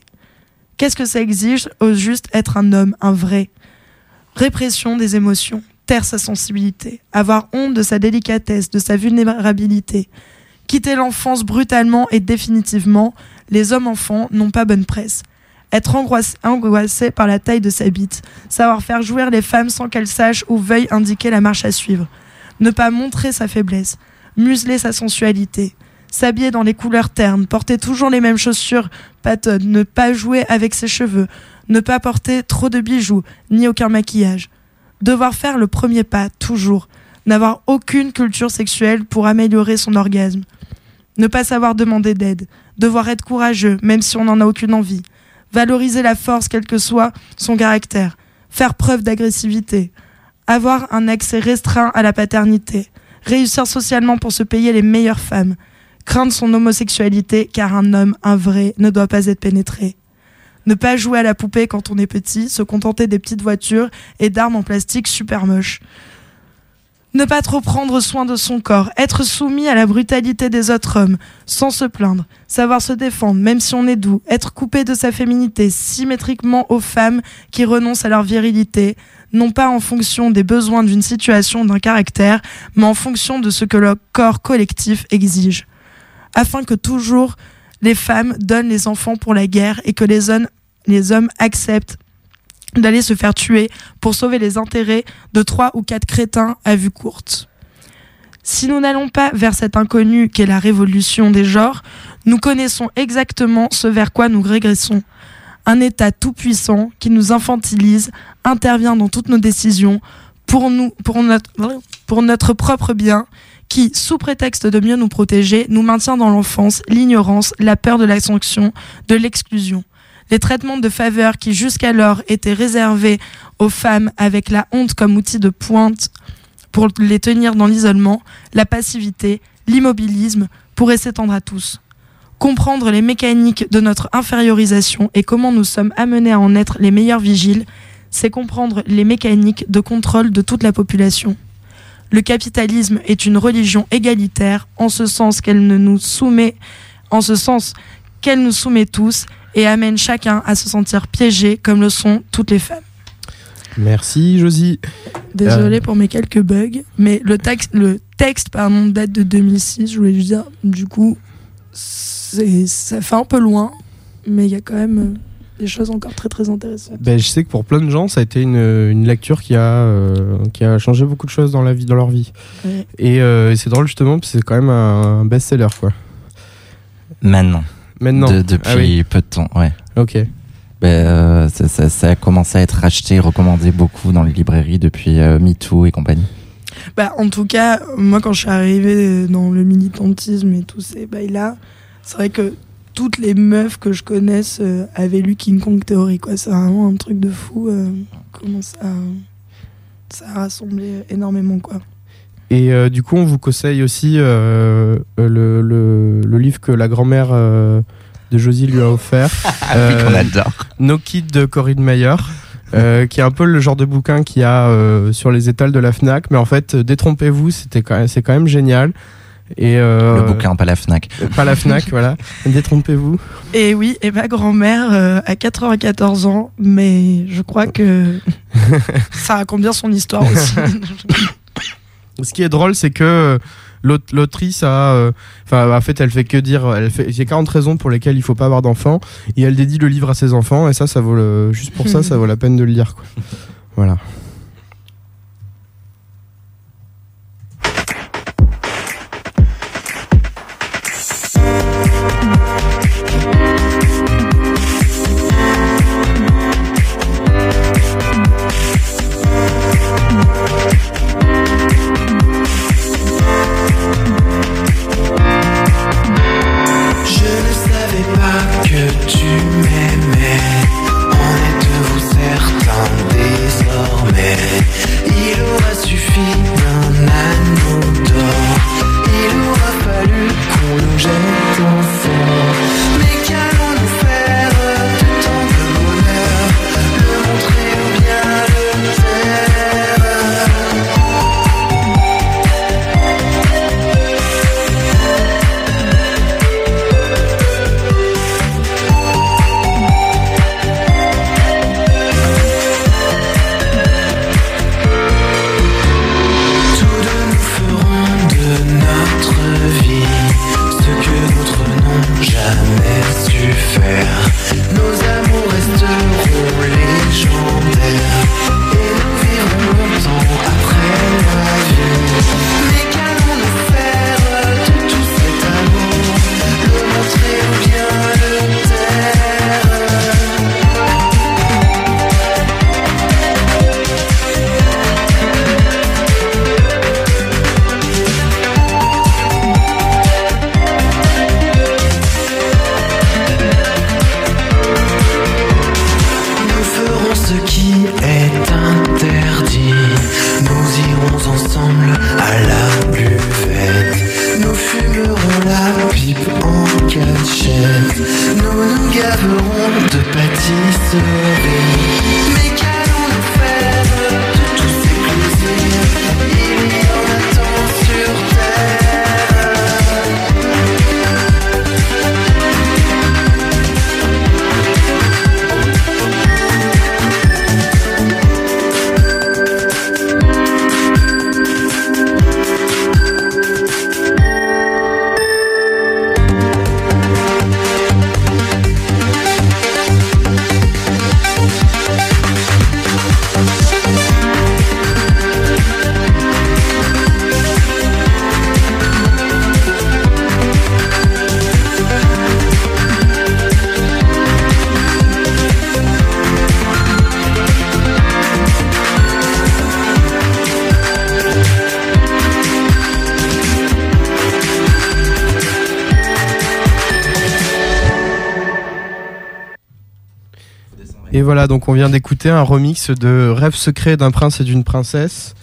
Qu'est-ce que ça exige au juste être un homme, un vrai? Répression des émotions, taire sa sensibilité, avoir honte de sa délicatesse, de sa vulnérabilité. Quitter l'enfance brutalement et définitivement, les hommes-enfants n'ont pas bonne presse être angoissé, par la taille de sa bite, savoir faire jouir les femmes sans qu'elles sachent ou veuillent indiquer la marche à suivre, ne pas montrer sa faiblesse, museler sa sensualité, s'habiller dans les couleurs ternes, porter toujours les mêmes chaussures patonnes, ne pas jouer avec ses cheveux, ne pas porter trop de bijoux, ni aucun maquillage. Devoir faire le premier pas, toujours, n'avoir aucune culture sexuelle pour améliorer son orgasme. Ne pas savoir demander d'aide, devoir être courageux, même si on n'en a aucune envie valoriser la force quel que soit son caractère, faire preuve d'agressivité, avoir un accès restreint à la paternité, réussir socialement pour se payer les meilleures femmes, craindre son homosexualité car un homme, un vrai, ne doit pas être pénétré. Ne pas jouer à la poupée quand on est petit, se contenter des petites voitures et d'armes en plastique super moches. Ne pas trop prendre soin de son corps, être soumis à la brutalité des autres hommes, sans se plaindre, savoir se défendre, même si on est doux, être coupé de sa féminité symétriquement aux femmes qui renoncent à leur virilité, non pas en fonction des besoins d'une situation, d'un caractère, mais en fonction de ce que le corps collectif exige. Afin que toujours les femmes donnent les enfants pour la guerre et que les hommes, les hommes acceptent d'aller se faire tuer pour sauver les intérêts de trois ou quatre crétins à vue courte. Si nous n'allons pas vers cet inconnu qu'est la révolution des genres, nous connaissons exactement ce vers quoi nous régressons. Un État tout-puissant qui nous infantilise, intervient dans toutes nos décisions pour, nous, pour, notre, pour notre propre bien, qui, sous prétexte de mieux nous protéger, nous maintient dans l'enfance, l'ignorance, la peur de la sanction, de l'exclusion. Les traitements de faveur qui jusqu'alors étaient réservés aux femmes avec la honte comme outil de pointe pour les tenir dans l'isolement, la passivité, l'immobilisme pourraient s'étendre à tous. Comprendre les mécaniques de notre infériorisation et comment nous sommes amenés à en être les meilleurs vigiles, c'est comprendre les mécaniques de contrôle de toute la population. Le capitalisme est une religion égalitaire en ce sens qu'elle nous soumet, en ce sens qu'elle nous soumet tous et amène chacun à se sentir piégé comme le sont toutes les femmes. Merci Josie. Désolé Euh. pour mes quelques bugs, mais le texte, le texte pardon, date de 2006. Je voulais juste dire, du coup, ça fait un peu loin, mais il y a quand même euh, des choses encore très très intéressantes. Ben, je sais que pour plein de gens, ça a été une, une lecture qui a, euh, qui a changé beaucoup de choses dans, la vie, dans leur vie. Ouais. Et euh, c'est drôle justement, parce que c'est quand même un, best-seller. quoi. Maintenant. Maintenant. De- depuis Ah oui, peu de temps, ouais. ok. Ben, euh, ça, ça- ça a commencé à être acheté, recommandé beaucoup dans les librairies depuis euh, MeToo et compagnie. Bah, en tout cas, moi, quand je suis arrivée dans le militantisme et tous ces bails-là, c'est vrai que toutes les meufs que je connaisse euh, avaient lu King Kong Theory. Quoi. C'est vraiment un truc de fou. euh, comment ça, ça a rassemblé énormément. Quoi. Et euh, du coup, on vous conseille aussi euh, le, le- le livre que la grand-mère euh, de Josie lui a offert. Ah oui, qu'on adore. No Kid de Corinne Mayer. euh, qui est un peu le genre de bouquin qu'il y a euh, sur les étals de la Fnac, mais en fait, euh, détrompez-vous, c'était quand même, c'est quand même génial. Et euh, Le bouquin, pas la Fnac. pas la Fnac, voilà. Détrompez-vous. Et oui, et ma grand-mère euh, a 94 ans, mais je crois que ça raconte bien son histoire aussi. Ce qui est drôle, c'est que euh, l'aut- l'autrice a, euh, enfin, en fait, elle fait que dire, elle fait, il y a 40 raisons pour lesquelles il faut pas avoir d'enfants, et elle dédie le livre à ses enfants, et ça, ça vaut le, juste pour ça, ça vaut la peine de le lire, quoi. Voilà. Et voilà, donc on vient d'écouter un remix de Rêve secret d'un prince et d'une princesse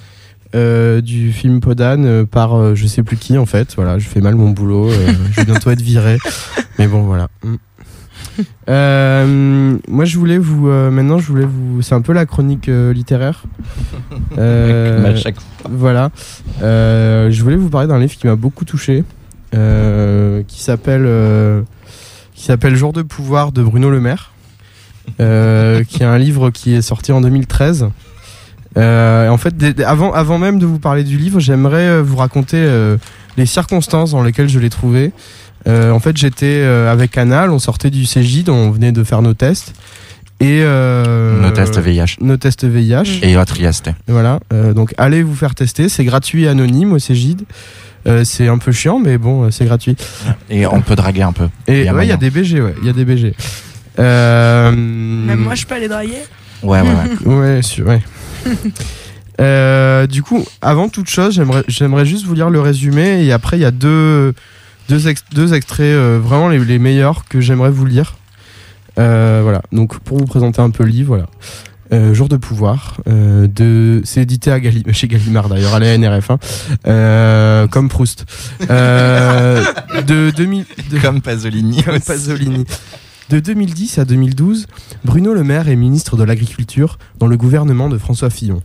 euh, du film Podane euh, par euh, je sais plus qui en fait. Voilà, je fais mal mon boulot, je vais bientôt être viré. Mais bon, voilà. Mm. Moi, je voulais vous. maintenant, je voulais vous. C'est un peu la chronique littéraire. Voilà. Je voulais vous parler d'un livre qui m'a beaucoup touché, qui s'appelle qui s'appelle Jour de pouvoir de Bruno Le Maire, euh, qui est un livre qui est sorti en 2013. Euh, en fait, avant, avant même de vous parler du livre, j'aimerais euh, vous raconter euh, les circonstances dans lesquelles je l'ai trouvé. En fait, j'étais avec Canal, on sortait du CGID, on venait de faire nos tests. Et Nos tests VIH. Nos tests VIH. Et autres IST. Voilà, donc allez vous faire tester, c'est gratuit et anonyme au Cégide. Euh, c'est un peu chiant, mais bon, c'est gratuit. Et on peut draguer un peu. Et Il y a ouais, il y a moyen. des BG, ouais, il y a des BG. Euh, Même moi, je peux aller draguer. Ouais, ouais, ouais. Ouais, sûr, ouais. Euh, du coup, avant toute chose, j'aimerais, j'aimerais juste vous lire le résumé et après il y a deux, deux, ex- deux extraits euh, vraiment les, les meilleurs que j'aimerais vous lire. Euh, voilà, donc pour vous présenter un peu le livre, voilà. Euh, Jour de pouvoir, euh, de... c'est édité à Galli- chez Gallimard d'ailleurs, à la NRF, hein. Euh, comme Proust. Euh, de 2000, de- Comme Pasolini. comme aussi. Pasolini. De 2010 à 2012, Bruno Le Maire est ministre de l'Agriculture dans le gouvernement de François Fillon.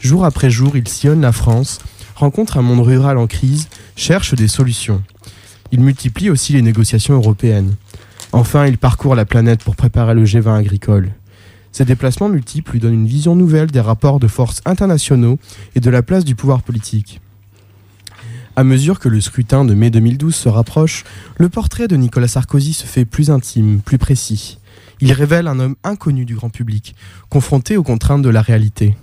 Jour après jour, il sillonne la France, rencontre un monde rural en crise, cherche des solutions. Il multiplie aussi les négociations européennes. Enfin, il parcourt la planète pour préparer le G20 agricole. Ces déplacements multiples lui donnent une vision nouvelle des rapports de force internationaux et de la place du pouvoir politique. À mesure que le scrutin de mai 2012 se rapproche, le portrait de Nicolas Sarkozy se fait plus intime, plus précis. Il révèle un homme inconnu du grand public, confronté aux contraintes de la réalité.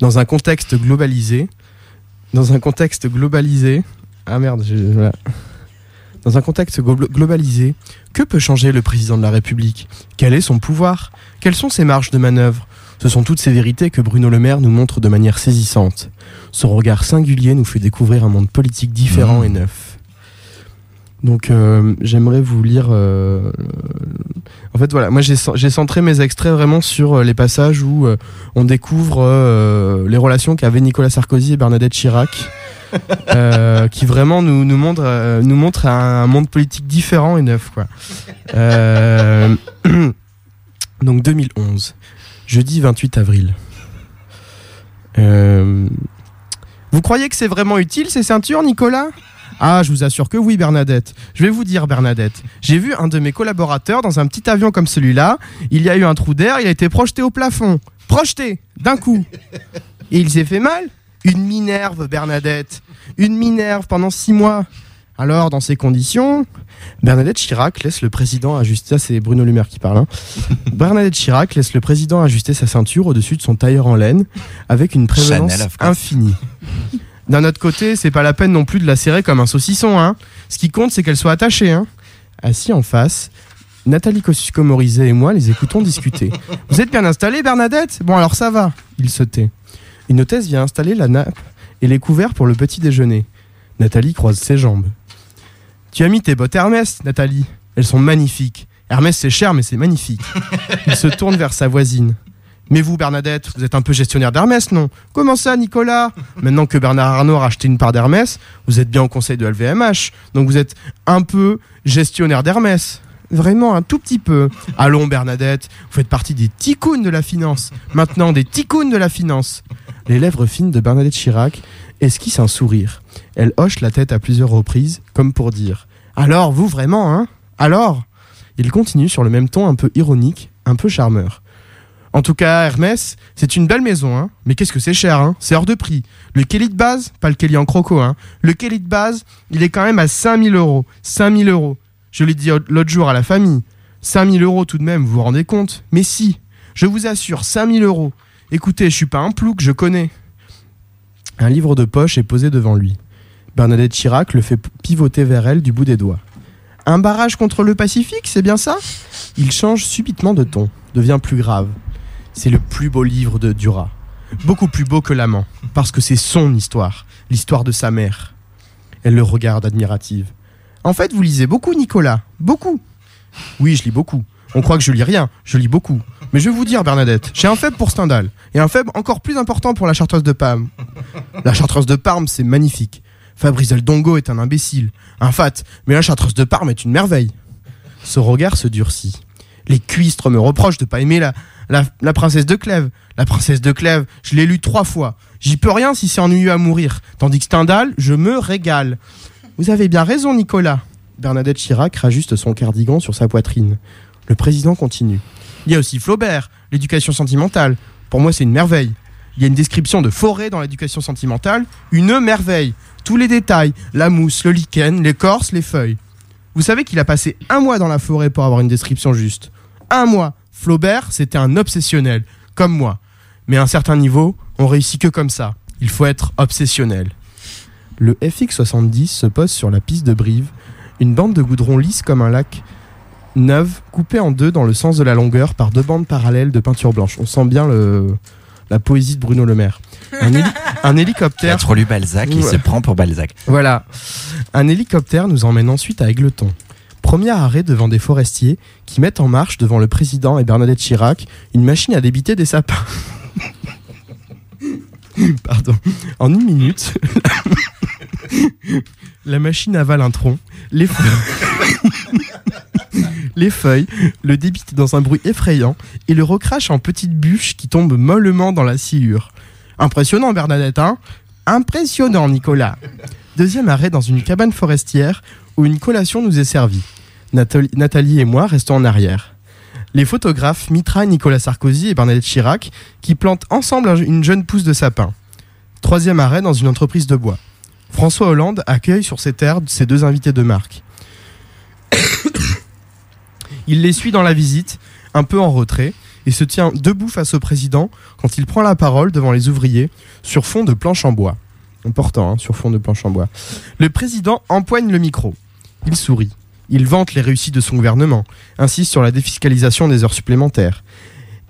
Dans un contexte globalisé, dans un contexte globalisé, ah que peut changer le président de la République? Quel est son pouvoir? Quelles sont ses marges de manœuvre? Ce sont toutes ces vérités que Bruno Le Maire nous montre de manière saisissante. Son regard singulier nous fait découvrir un monde politique différent Mmh. et neuf. Donc euh, j'aimerais vous lire. euh, En fait voilà, moi j'ai cen- j'ai centré mes extraits vraiment sur euh, les passages où euh, on découvre euh, les relations qu'avaient Nicolas Sarkozy et Bernadette Chirac, euh, qui vraiment nous nous montre euh, nous montre un, un monde politique différent et neuf quoi. Euh, Donc 2011, jeudi 28 avril. Euh, Vous croyez que c'est vraiment utile ces ceintures, Nicolas? Ah, je vous assure que oui, Bernadette. Je vais vous dire, Bernadette. J'ai vu un de mes collaborateurs dans un petit avion comme celui-là. Il y a eu un trou d'air, il a été projeté au plafond. Projeté, d'un coup. Et il s'est fait mal Une minerve, Bernadette. Une minerve pendant six mois. Alors, dans ces conditions, Bernadette Chirac laisse le président ajuster. Ça, c'est Bruno Le Maire qui parle. hein. Bernadette Chirac laisse le président ajuster sa ceinture au-dessus de son tailleur en laine avec une prévenance Chanel, infinie. D'un autre côté, c'est pas la peine non plus de la serrer comme un saucisson. Hein. Ce qui compte, c'est qu'elle soit attachée. Hein. Assis en face, Nathalie Kosciusko-Morizet et moi les écoutons discuter. Vous êtes bien installée, Bernadette? Bon, alors ça va. Il se tait. Une hôtesse vient installer la nappe et les couverts pour le petit déjeuner. Nathalie croise ses jambes. Tu as mis tes bottes Hermès, Nathalie. Elles sont magnifiques. Hermès, c'est cher, mais c'est magnifique. Il se tourne vers sa voisine. Mais vous, Bernadette, vous êtes un peu gestionnaire d'Hermès, non? Comment ça, Nicolas? Maintenant que Bernard Arnault a racheté une part d'Hermès, vous êtes bien au conseil de LVMH. Donc vous êtes un peu gestionnaire d'Hermès. Vraiment, un tout petit peu. Allons, Bernadette, vous faites partie des ticounes de la finance. Maintenant, des ticounes de la finance. Les lèvres fines de Bernadette Chirac esquissent un sourire. Elle hoche la tête à plusieurs reprises, comme pour dire Alors, vous vraiment, hein? Alors? Il continue sur le même ton un peu ironique, un peu charmeur. En tout cas, Hermès, c'est une belle maison, hein. Mais qu'est-ce que c'est cher, hein? C'est hors de prix. Le Kelly de base, pas le Kelly en croco, hein. Le Kelly de base, il est quand même à 5000 euros. 5000 euros. Je l'ai dit l'autre jour à la famille. 5000 euros tout de même, vous vous rendez compte? Mais si, je vous assure, 5000 euros. Écoutez, je suis pas un plouc, je connais. Un livre de poche est posé devant lui. Bernadette Chirac le fait pivoter vers elle du bout des doigts. Un barrage contre le Pacifique, c'est bien ça? Il change subitement de ton, devient plus grave. C'est le plus beau livre de Duras. Beaucoup plus beau que l'amant, parce que c'est son histoire, l'histoire de sa mère. Elle le regarde admirative. En fait, vous lisez beaucoup, Nicolas. Beaucoup. Oui, je lis beaucoup. On croit que je lis rien. Je lis beaucoup. Mais je vais vous dire, Bernadette, j'ai un faible pour Stendhal. Et un faible encore plus important pour la chartreuse de Parme. La chartreuse de Parme, c'est magnifique. Fabrice Del Dongo est un imbécile, un fat. Mais la chartreuse de Parme est une merveille. Ce regard se durcit. Les cuistres me reprochent de pas aimer la, la, princesse de Clèves. La princesse de Clèves, je l'ai lu trois fois. J'y peux rien si c'est ennuyeux à mourir. Tandis que Stendhal, je me régale. Vous avez bien raison, Nicolas. Bernadette Chirac rajuste son cardigan sur sa poitrine. Le président continue. Il y a aussi Flaubert, l'éducation sentimentale. Pour moi, c'est une merveille. Il y a une description de forêt dans l'éducation sentimentale, une merveille. Tous les détails, la mousse, le lichen, l'écorce, les feuilles. Vous savez qu'il a passé un mois dans la forêt pour avoir une description juste. Un mois. Flaubert, c'était un obsessionnel, comme moi. Mais à un certain niveau, on réussit que comme ça. Il faut être obsessionnel. Le FX70 se pose sur la piste de Brive, une bande de goudron lisse comme un lac, neuve, coupée en deux dans le sens de la longueur par deux bandes parallèles de peinture blanche. On sent bien le, la poésie de Bruno Le Maire. Un, héli- un Il a hélicoptère trop lu Balzac, il Ouais. se prend pour Balzac. voilà. Un hélicoptère nous emmène ensuite à Aigleton. Premier arrêt devant des forestiers qui mettent en marche devant le président et Bernadette Chirac une machine à débiter des sapins. Pardon. En une minute, la machine avale un tronc, les les feuilles le débitent dans un bruit effrayant et le recrache en petites bûches qui tombent mollement dans la sciure. Impressionnant, Bernadette, hein? Impressionnant, Nicolas. Deuxième arrêt dans une cabane forestière où une collation nous est servie. Nathalie, et moi restons en arrière. Les photographes mitraillent Nicolas Sarkozy et Bernadette Chirac qui plantent ensemble un- une jeune pousse de sapin. Troisième arrêt dans une entreprise de bois. François Hollande accueille sur ses terres ses deux invités de marque. Il les suit dans la visite, un peu en retrait, et se tient debout face au président quand il prend la parole devant les ouvriers sur fond de planches en bois. Important, hein, sur fond de planches en bois. Le président empoigne le micro. Il sourit. Il vante les réussites de son gouvernement, insiste sur la défiscalisation des heures supplémentaires.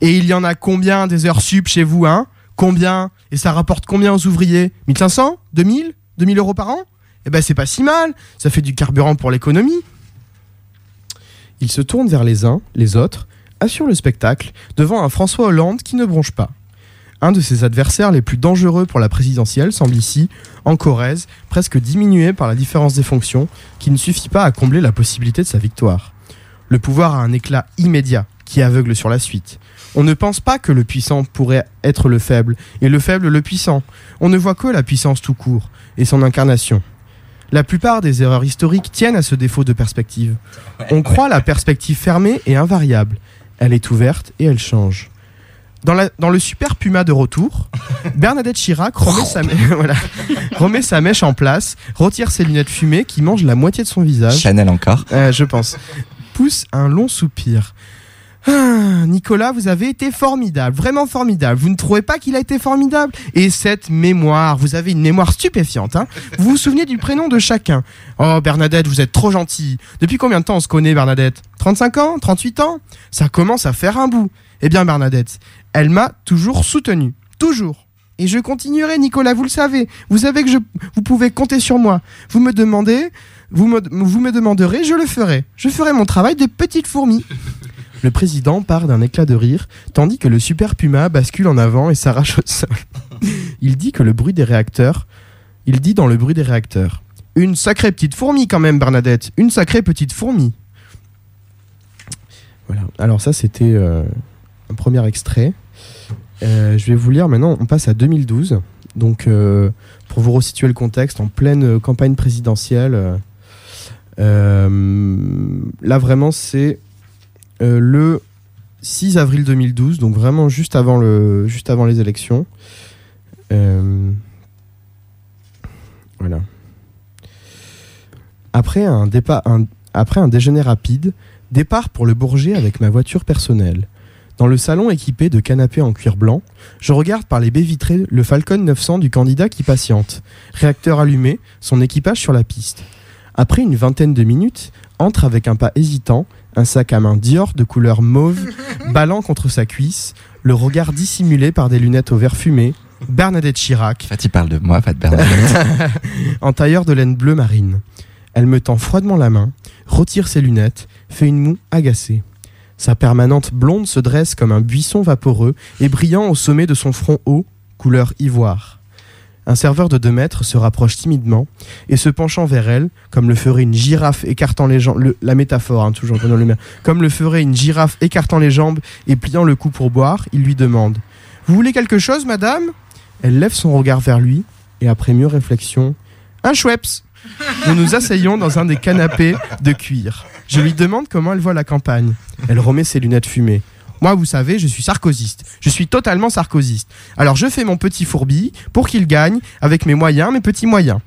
Et il y en a combien des heures sup chez vous, hein? Combien? Et ça rapporte combien aux ouvriers? 1500 2000 2000 euros par an? Eh ben c'est pas si mal, ça fait du carburant pour l'économie. Il se tourne vers les uns, les autres, assure le spectacle devant un François Hollande qui ne bronche pas. Un de ses adversaires les plus dangereux pour la présidentielle semble ici, en Corrèze, presque diminué par la différence des fonctions, qui ne suffit pas à combler la possibilité de sa victoire. Le pouvoir a un éclat immédiat, qui aveugle sur la suite. On ne pense pas que le puissant pourrait être le faible, et le faible le puissant. On ne voit que la puissance tout court, et son incarnation. La plupart des erreurs historiques tiennent à ce défaut de perspective. On croit la perspective fermée et invariable. Elle est ouverte et elle change. Dans, la- dans le super Puma de retour, Bernadette Chirac remet sa, mè- voilà, remet sa mèche en place, retire ses lunettes fumées qui mangent la moitié de son visage. Chanel encore. Euh, je pense. Pousse un long soupir. Ah, Nicolas, vous avez été formidable, vraiment formidable. Vous ne trouvez pas qu'il a été formidable? Et cette mémoire, vous avez une mémoire stupéfiante. Hein vous vous souvenez du prénom de chacun? Oh, Bernadette, vous êtes trop gentille. Depuis combien de temps on se connaît, Bernadette? 35 ans? 38 ans? Ça commence à faire un bout. Eh bien, Bernadette, elle m'a toujours soutenu. Toujours. Et je continuerai, Nicolas, vous le savez. Vous savez que je, vous pouvez compter sur moi. Vous me demandez, vous me, vous me demanderez, je le ferai. Je ferai mon travail de petite fourmi. Le président part d'un éclat de rire, tandis que le super puma bascule en avant et s'arrache au sol. Il dit que le bruit des réacteurs. Il dit dans le bruit des réacteurs. Une sacrée petite fourmi quand même, Bernadette. Une sacrée petite fourmi. Voilà. Alors ça, c'était euh, un premier extrait. Euh, je vais vous lire maintenant. On passe à 2012. Donc, euh, pour vous resituer le contexte, en pleine campagne présidentielle. là, vraiment, c'est euh, le 6 avril 2012, donc vraiment juste avant, le, juste avant les élections. Euh, voilà. Après un, après un déjeuner rapide, départ pour le Bourget avec ma voiture personnelle. Dans le salon équipé de canapés en cuir blanc, je regarde par les baies vitrées le Falcon 900 du candidat qui patiente. Réacteur allumé, son équipage sur la piste. Après une vingtaine de minutes, entre avec un pas hésitant, un sac à main Dior de couleur mauve, ballant contre sa cuisse, le regard dissimulé par des lunettes au verre fumé, Bernadette Chirac, En fait, il parle de moi, pas de Bernadette. en tailleur de laine bleue marine. Elle me tend froidement la main, retire ses lunettes, fait une moue agacée. Sa permanente blonde se dresse comme un buisson vaporeux et brillant au sommet de son front haut, couleur ivoire. Un serveur de deux mètres se rapproche timidement et se penchant vers elle, comme le ferait une girafe écartant les jambes, la métaphore, hein, toujours Le comme le ferait une girafe écartant les jambes et pliant le cou pour boire, il lui demande Vous voulez quelque chose, madame? Elle lève son regard vers lui et après mieux réflexion, un Schweppes Nous nous asseyons dans un des canapés de cuir. Je lui demande comment elle voit la campagne. Elle remet ses lunettes fumées. Moi, vous savez, je suis sarkoziste. Je suis totalement sarkoziste. Alors je fais mon petit fourbi pour qu'il gagne avec mes moyens, mes petits moyens.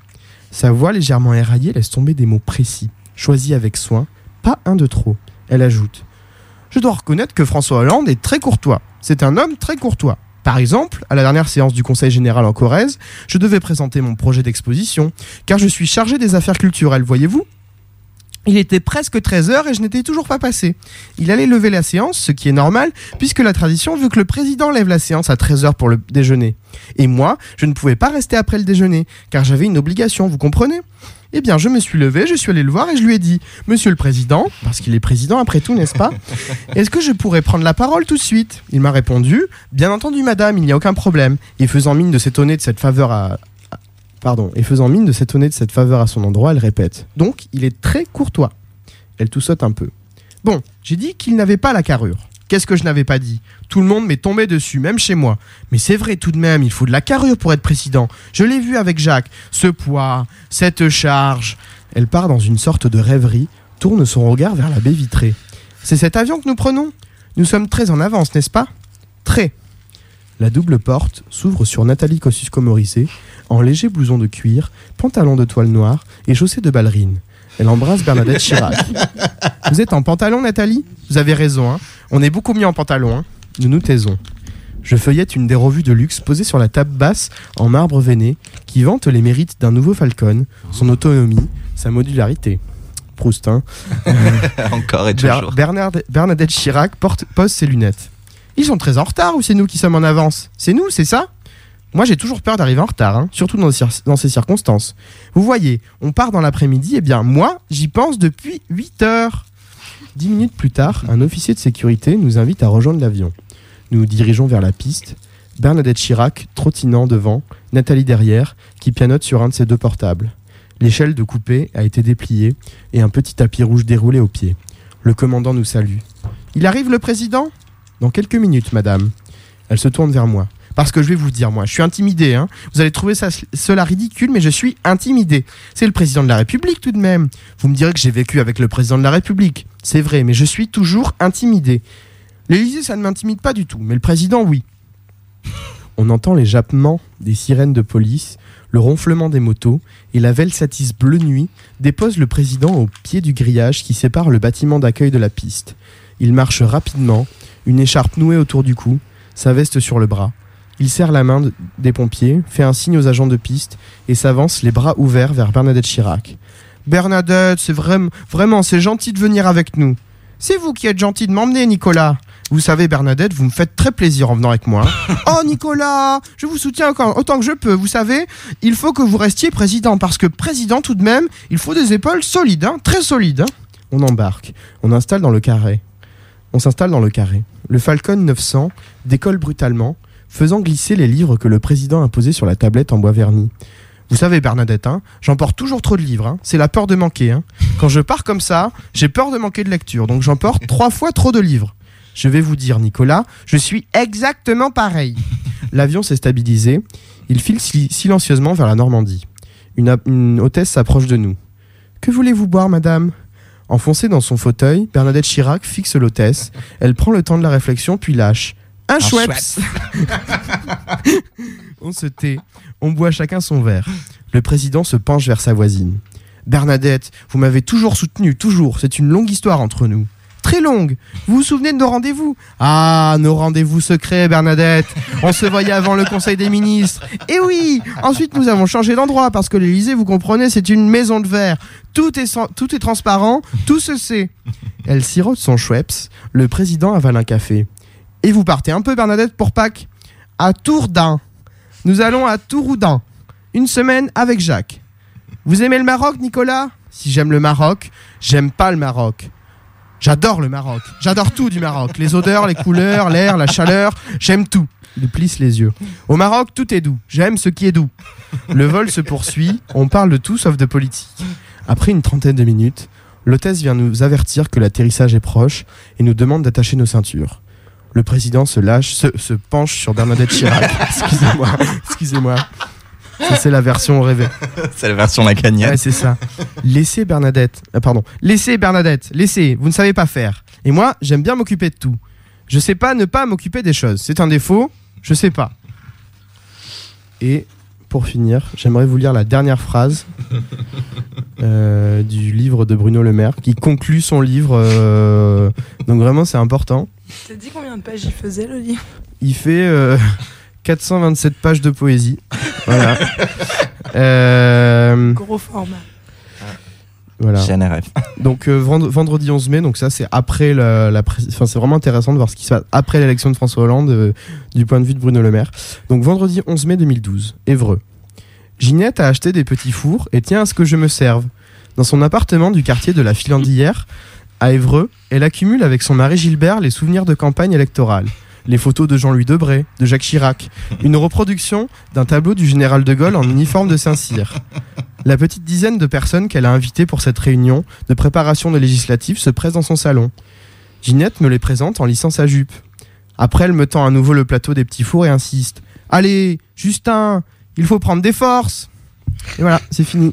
Sa voix légèrement éraillée laisse tomber des mots précis, choisis avec soin, pas un de trop. Elle ajoute Je dois reconnaître que François Hollande est très courtois. C'est un homme très courtois. Par exemple, à la dernière séance du Conseil général en Corrèze, je devais présenter mon projet d'exposition, car je suis chargé des affaires culturelles, voyez-vous? Il était presque 13h et je n'étais toujours pas passé. Il allait lever la séance, ce qui est normal, puisque la tradition veut que le président lève la séance à 13h pour le déjeuner. Et moi, je ne pouvais pas rester après le déjeuner, car j'avais une obligation, vous comprenez? Eh bien, je me suis levé, je suis allé le voir et je lui ai dit Monsieur le Président, parce qu'il est président après tout, n'est-ce pas? Est-ce que je pourrais prendre la parole tout de suite? Il m'a répondu Bien entendu, madame, il n'y a aucun problème. Et faisant mine de s'étonner de cette faveur à, Pardon, et faisant mine de s'étonner de cette faveur à son endroit, elle répète. Donc, il est très courtois. Elle toussote un peu. Bon, j'ai dit qu'il n'avait pas la carrure. Qu'est-ce que je n'avais pas dit? Tout le monde m'est tombé dessus, même chez moi. Mais c'est vrai tout de même, il faut de la carrure pour être président. Je l'ai vu avec Jacques. Ce poids, cette charge. Elle part dans une sorte de rêverie, tourne son regard vers la baie vitrée. C'est cet avion que nous prenons? Nous sommes très en avance, n'est-ce pas? Très. La double porte s'ouvre sur Nathalie Kosciusko-Morizet, en léger blouson de cuir, pantalon de toile noire et chaussée de ballerine. Elle embrasse Bernadette Chirac. Vous êtes en pantalon, Nathalie? Vous avez raison, hein on est beaucoup mieux en pantalon. hein nous nous taisons. Je feuillette une des revues de luxe posée sur la table basse en marbre veiné qui vante les mérites d'un nouveau Falcon, son autonomie, sa modularité. Proust, hein Encore et Ber- toujours. Bernard- Bernadette Chirac porte, pose ses lunettes. Ils sont très en retard ou c'est nous qui sommes en avance? C'est nous, c'est ça? Moi j'ai toujours peur d'arriver en retard, hein, surtout dans, ces circonstances. Vous voyez, on part dans l'après-midi, et bien moi j'y pense depuis 8 heures. Dix minutes plus tard, un officier de sécurité nous invite à rejoindre l'avion. Nous nous dirigeons vers la piste. Bernadette Chirac trottinant devant, Nathalie derrière, qui pianote sur un de ses deux portables. L'échelle de coupé a été dépliée et un petit tapis rouge déroulé au pied. Le commandant nous salue. Il arrive le président? Dans quelques minutes, madame. Elle se tourne vers moi. Parce que je vais vous dire, moi, je suis intimidé. Hein. Vous allez trouver cela ridicule, mais je suis intimidé. C'est le président de la République tout de même. Vous me direz que j'ai vécu avec le président de la République. C'est vrai, mais je suis toujours intimidé. L'Élysée, ça ne m'intimide pas du tout, mais le président, oui. On entend les jappements des sirènes de police, le ronflement des motos, et la Velsatis bleu nuit dépose le président au pied du grillage qui sépare le bâtiment d'accueil de la piste. Il marche rapidement, une écharpe nouée autour du cou, sa veste sur le bras. Il serre la main de- des pompiers, fait un signe aux agents de piste et s'avance les bras ouverts vers Bernadette Chirac. Bernadette, c'est vraiment, vraiment, c'est gentil de venir avec nous. C'est vous qui êtes gentil de m'emmener, Nicolas. Vous savez, Bernadette, vous me faites très plaisir en venant avec moi. oh, Nicolas, je vous soutiens encore autant que je peux. Vous savez, il faut que vous restiez président parce que président, tout de même, il faut des épaules solides, hein, très solides. hein. On embarque, on installe dans le carré. On s'installe dans le carré. Le Falcon 900 décolle brutalement, faisant glisser les livres que le président a posés sur la tablette en bois verni. Vous savez, Bernadette, hein, j'emporte toujours trop de livres. hein. C'est la peur de manquer. hein. Quand je pars comme ça, j'ai peur de manquer de lecture. Donc j'emporte trois fois trop de livres. Je vais vous dire, Nicolas, je suis exactement pareil. L'avion s'est stabilisé. Il file si- silencieusement vers la Normandie. Une hôtesse s'approche de nous. Que voulez-vous boire, madame? Enfoncée dans son fauteuil, Bernadette Chirac fixe l'hôtesse. Elle prend le temps de la réflexion, puis lâche. Un Un Schweppes On se tait. On boit chacun son verre. Le président se penche vers sa voisine. Bernadette, vous m'avez toujours soutenu, toujours. C'est une longue histoire entre nous. Très longue. Vous vous souvenez de nos rendez-vous? Ah, nos rendez-vous secrets, Bernadette. On se voyait avant le Conseil des ministres. Et oui, ensuite nous avons changé d'endroit parce que l'Élysée, vous comprenez, c'est une maison de verre. Tout est, tout est transparent, tout se sait. Elle sirote son Schweppes. Le président avale un café. Et vous partez un peu, Bernadette, pour Pâques À Tourdain. Nous allons à Touroudin. Une semaine avec Jacques. Vous aimez le Maroc, Nicolas? Si j'aime le Maroc, j'aime pas le Maroc. J'adore le Maroc. J'adore tout du Maroc. Les odeurs, les couleurs, l'air, la chaleur. J'aime tout. Il plisse les yeux. Au Maroc, tout est doux. J'aime ce qui est doux. Le vol se poursuit. On parle de tout sauf de politique. Après une trentaine de minutes, l'hôtesse vient nous avertir que l'atterrissage est proche et nous demande d'attacher nos ceintures. Le président se lâche, se, se penche sur Bernadette Chirac. Excusez-moi. Excusez-moi. Ça, c'est la version rêvée. C'est la version la Ouais, c'est ça. Laissez Bernadette. euh, pardon. Laissez Bernadette. Laissez. Vous ne savez pas faire. Et moi, j'aime bien m'occuper de tout. Je sais pas ne pas m'occuper des choses. C'est un défaut. Je sais pas. Et pour finir, j'aimerais vous lire la dernière phrase euh, du livre de Bruno Le Maire qui conclut son livre. euh, donc vraiment, c'est important. T'as dit combien de pages il faisait le livre? Il fait euh, 427 pages de poésie. Voilà. Euh, Gros format. voilà. GNRF. Donc euh, vend- vendredi 11 mai, donc ça c'est après la, enfin c'est vraiment intéressant de voir ce qui se passe après l'élection de François Hollande euh, du point de vue de Bruno Le Maire. Donc vendredi 11 mai 2012, Évreux. Ginette a acheté des petits fours et tient à ce que je me serve. Dans son appartement du quartier de la Filandière, à Évreux, elle accumule avec son mari Gilbert les souvenirs de campagne électorale. Les photos de Jean-Louis Debré, de Jacques Chirac, une reproduction d'un tableau du général de Gaulle en uniforme de Saint-Cyr. La petite dizaine de personnes qu'elle a invitées pour cette réunion de préparation de législatives se presse dans son salon. Ginette me les présente en lissant sa jupe. Après, elle me tend à nouveau le plateau des petits fours et insiste Allez, Justin, il faut prendre des forces Et voilà, c'est fini.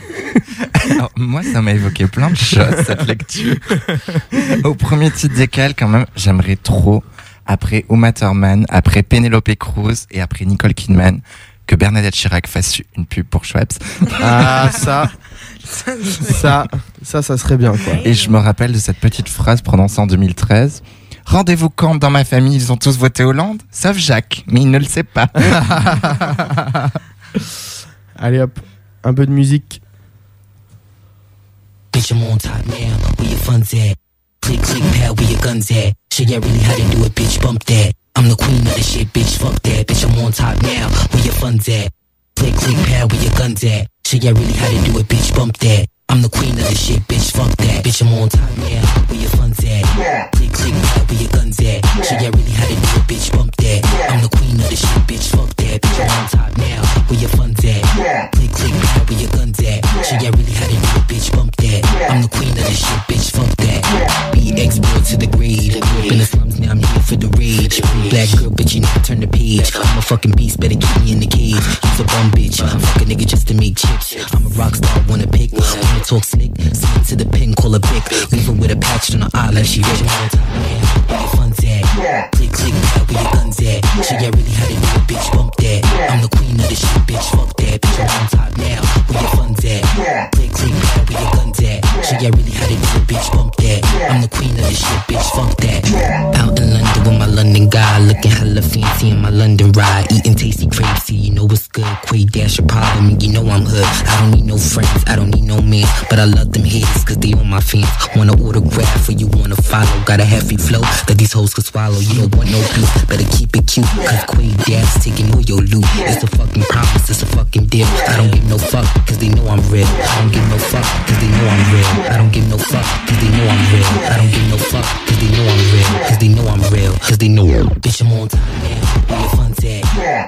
Alors, moi, ça m'a évoqué plein de choses, cette lecture. Au premier titre desquels, quand même, j'aimerais trop, après Uma Thurman, après Penelope Cruz et après Nicole Kidman, que Bernadette Chirac fasse une pub pour Schweppes. Ah, ça, ça, ça, ça serait bien, quoi. Et je me rappelle de cette petite phrase prononcée en 2013. Rendez-vous quand dans ma famille, ils ont tous voté Hollande, sauf Jacques, mais il ne le sait pas. Allez hop, un peu de musique. Click, click, pal, where your guns at? Show ya really how to do it, bitch. Bump that. I'm the queen of the shit, bitch. Fuck that. Bitch, I'm on top now. Where your funds at? Click, click, pal, where your guns at? Show ya really how to do it, bitch. Bump that. I'm the queen of the shit, bitch. Fuck that. Bitch, I'm on top now. Where your funds at? Click, click, pal, where your guns at? Show ya really how to do it, bitch. Bump that. I'm the queen of the shit, bitch. Fuck that. Bitch, I'm on top now. Where your funds at? Click, click, pal, where your guns at? Show ya really to do it, bitch. Bump that. I'm the queen of the shit, bitch. Fuck that. BX boy to the grave. Been in the slums, now I'm here for the rage. Black girl, bitch, you never turn the page. I'm a fucking beast, better keep me in the cage. He's a bum bitch. Fuck a nigga just to make chips. I'm a rock star, wanna pick. Wanna talk slick. Send to the pin, call a pick. Leave her with a patch on her eye like she rich. Where your funds at? Click, click, pal, where your guns at? Show ya really how to do it, bitch. Bump that. I'm the queen of the shit, bitch. Fuck that. Bitch, I'm on top now. Where your funds at? Click, click, pal, where your guns at? Show yeah, really do it, bitch. Bump that. I'm the queen of this shit, bitch. Fuck that. Out in London with my London guy, looking hella fancy in my London ride, eating tasty crepes. See, you know what's good. Quay dash a problem, you know I'm hood. I don't need no friends, I don't need no man, but I love them haters cause they on my fans. Wanna autograph or you wanna follow? Got a heavy flow that these hoes could swallow. You don't want no beef, better keep it cute. Cause Quay dash taking all your loot. It's a fucking promise, it's a fucking deal. I don't give no fuck cause they know I'm real. I don't give no fuck cause they know I'm real. I don't give no fuck cause they know I'm real. I don't give no fuck cause they know I'm real. Cause they know I'm real. Cause they know Bitch, I'm on time now. Where your funds at?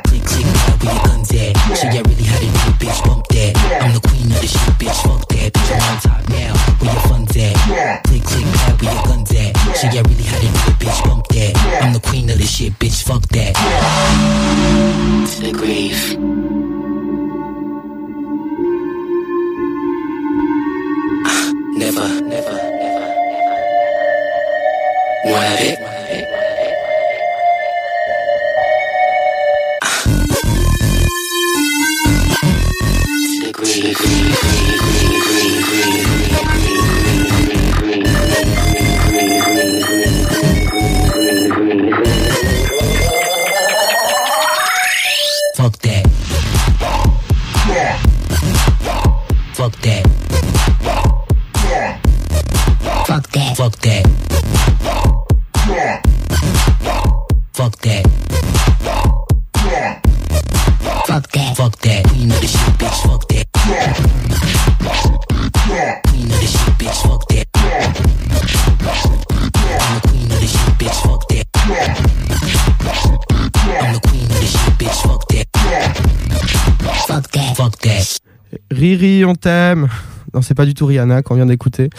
Click, click, pal, where your guns at? Show ya really how to do it, bitch. Bump that. I'm the queen of the shit, bitch. Fuck that. Bitch, I'm on top now. Where your funds at? Click, click, pal, where your guns at? Show ya really how to do it, bitch. Bump that. I'm the queen of the shit, bitch. Fuck that. To the grave. Never, never, never, never. Wanna have it? To the grave. Fuck that. Fuck that. Fuck that. Fuck that. Fuck that. Fuck that. We know this shit, bitch. Fuck that. We know this shit, bitch. Fuck that. I'm the queen of this shit, bitch. Fuck that. I'm the queen of this shit, bitch. Fuck that. Fuck that. Fuck that. Riri, on t'aime. Non, c'est pas du tout Rihanna qu'on vient d'écouter.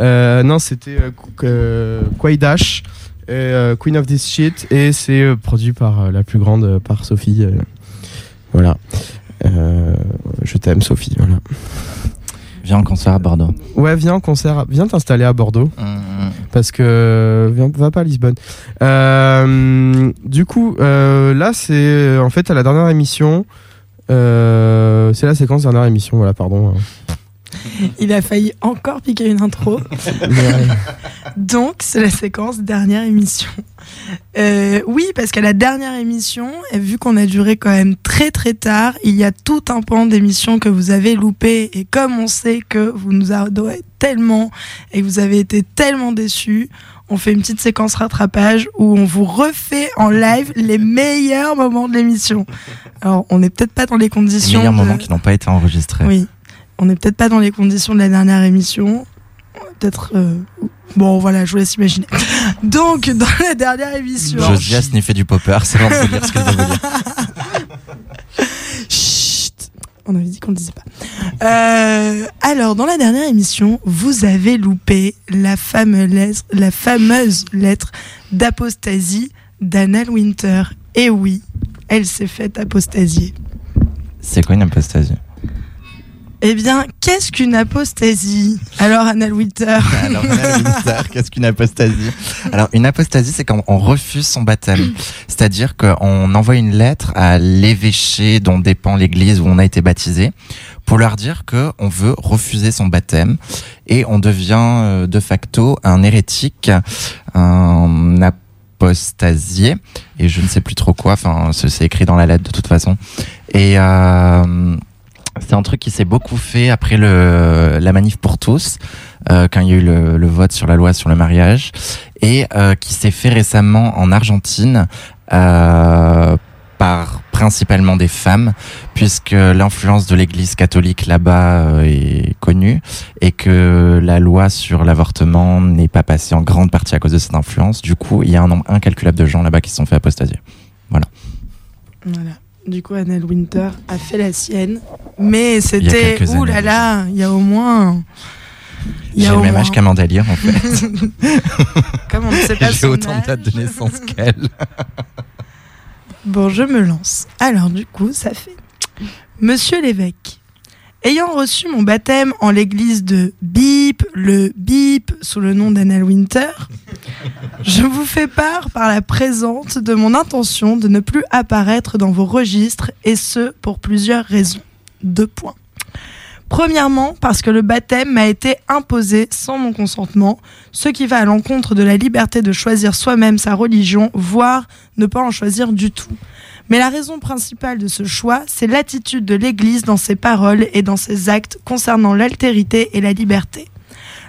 Euh, non, c'était euh, Qu- euh, et, Queen of This Shit, et c'est produit par la plus grande, par Sophie. voilà. Je t'aime, Sophie. Voilà. Viens en concert à Bordeaux. Ouais, viens en concert, viens t'installer à Bordeaux. Mm, parce que viens, va pas à Lisbonne. Euh, du coup, euh, là c'est en fait à la dernière émission. euh, c'est la séquence dernière émission, voilà, pardon. Il a failli encore piquer une intro. Donc, c'est la séquence dernière émission. Euh, oui, parce qu'à la dernière émission, vu qu'on a duré quand même très très tard, il y a tout un pan d'émissions que vous avez loupé. Et comme on sait que vous nous adorez tellement et que vous avez été tellement déçus, on fait une petite séquence rattrapage où on vous refait en live les meilleurs moments de l'émission. Alors, on n'est peut-être pas dans les Les conditions. meilleurs de- moments qui n'ont pas été enregistrés. oui, on n'est peut-être pas dans les conditions de la dernière émission. Peut-être. euh, Bon, voilà, je vous laisse imaginer. Donc, dans la dernière émission. Josie a sniffé du popper, c'est avant de dire ce qu'elle veut dire. Chut On avait dit qu'on ne disait pas. Euh, alors, dans la dernière émission, vous avez loupé la fameuse lettre, la fameuse lettre d'apostasie d'Anna Winter. Et oui, elle s'est faite apostasier. C'est quoi une apostasie? Eh bien, qu'est-ce qu'une apostasie? Alors, Anna Winter. Alors, Annelle Winter, qu'est-ce qu'une apostasie? Alors, une apostasie, c'est quand on refuse son baptême. C'est-à-dire qu'on envoie une lettre à l'évêché dont dépend l'église où on a été baptisé pour leur dire que on veut refuser son baptême et on devient euh, de facto un hérétique, un apostasié et je ne sais plus trop quoi. Enfin, c'est écrit dans la lettre de toute façon. Et euh, c'est un truc qui s'est beaucoup fait après le, la manif pour tous, euh, quand il y a eu le, le vote sur la loi sur le mariage, et euh, qui s'est fait récemment en Argentine euh, par principalement des femmes, puisque l'influence de l'Église catholique là-bas euh, est connue, et que la loi sur l'avortement n'est pas passée en grande partie à cause de cette influence. Du coup, il y a un nombre incalculable de gens là-bas qui se sont fait apostasier. Voilà. Du coup, Annelle Winter a fait la sienne. Mais c'était. Ouh là là, il y a au moins. il y J'ai a le même moins- âge qu'Amanda en fait. Comme on ne sait pas J'ai autant de dates de naissance qu'elle. Bon, je me lance. Alors, du coup, ça fait. Monsieur l'évêque, ayant reçu mon baptême en l'église de Bip, le Bip, sous le nom d'Annelle Winter, je vous fais part par la présente de mon intention de ne plus apparaître dans vos registres, et ce, pour plusieurs raisons. Deux points. Premièrement, parce que le baptême m'a été imposé sans mon consentement, ce qui va à l'encontre de la liberté de choisir soi-même sa religion, voire ne pas en choisir du tout. Mais la raison principale de ce choix, c'est l'attitude de l'Église dans ses paroles et dans ses actes concernant l'altérité et la liberté.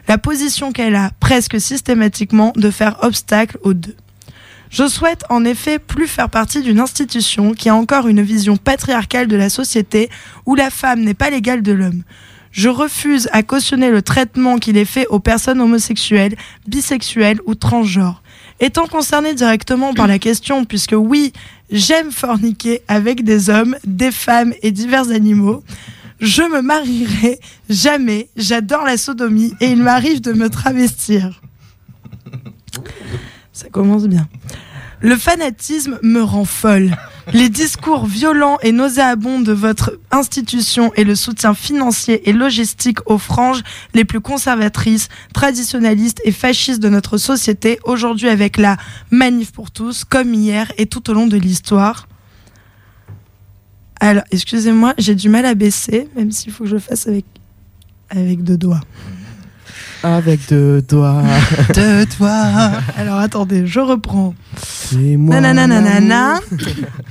La position qu'elle a presque systématiquement de faire obstacle aux deux. Je souhaite en effet plus faire partie d'une institution qui a encore une vision patriarcale de la société où la femme n'est pas l'égale de l'homme. Je refuse à cautionner le traitement qu'il est fait aux personnes homosexuelles, bisexuelles ou transgenres. Étant concerné directement par la question, puisque oui, j'aime forniquer avec des hommes, des femmes et divers animaux, je me marierai jamais, j'adore la sodomie et il m'arrive de me travestir. Ça commence bien. Le fanatisme me rend folle. Les discours violents et nauséabonds de votre institution et le soutien financier et logistique aux franges les plus conservatrices, traditionnalistes et fascistes de notre société, aujourd'hui avec la manif pour tous, comme hier et tout au long de l'histoire. Alors, excusez-moi, j'ai du mal à baisser, même s'il faut que je fasse avec, avec deux doigts. Avec deux doigts. De toi. Alors attendez, je reprends. C'est moi. Nanananana.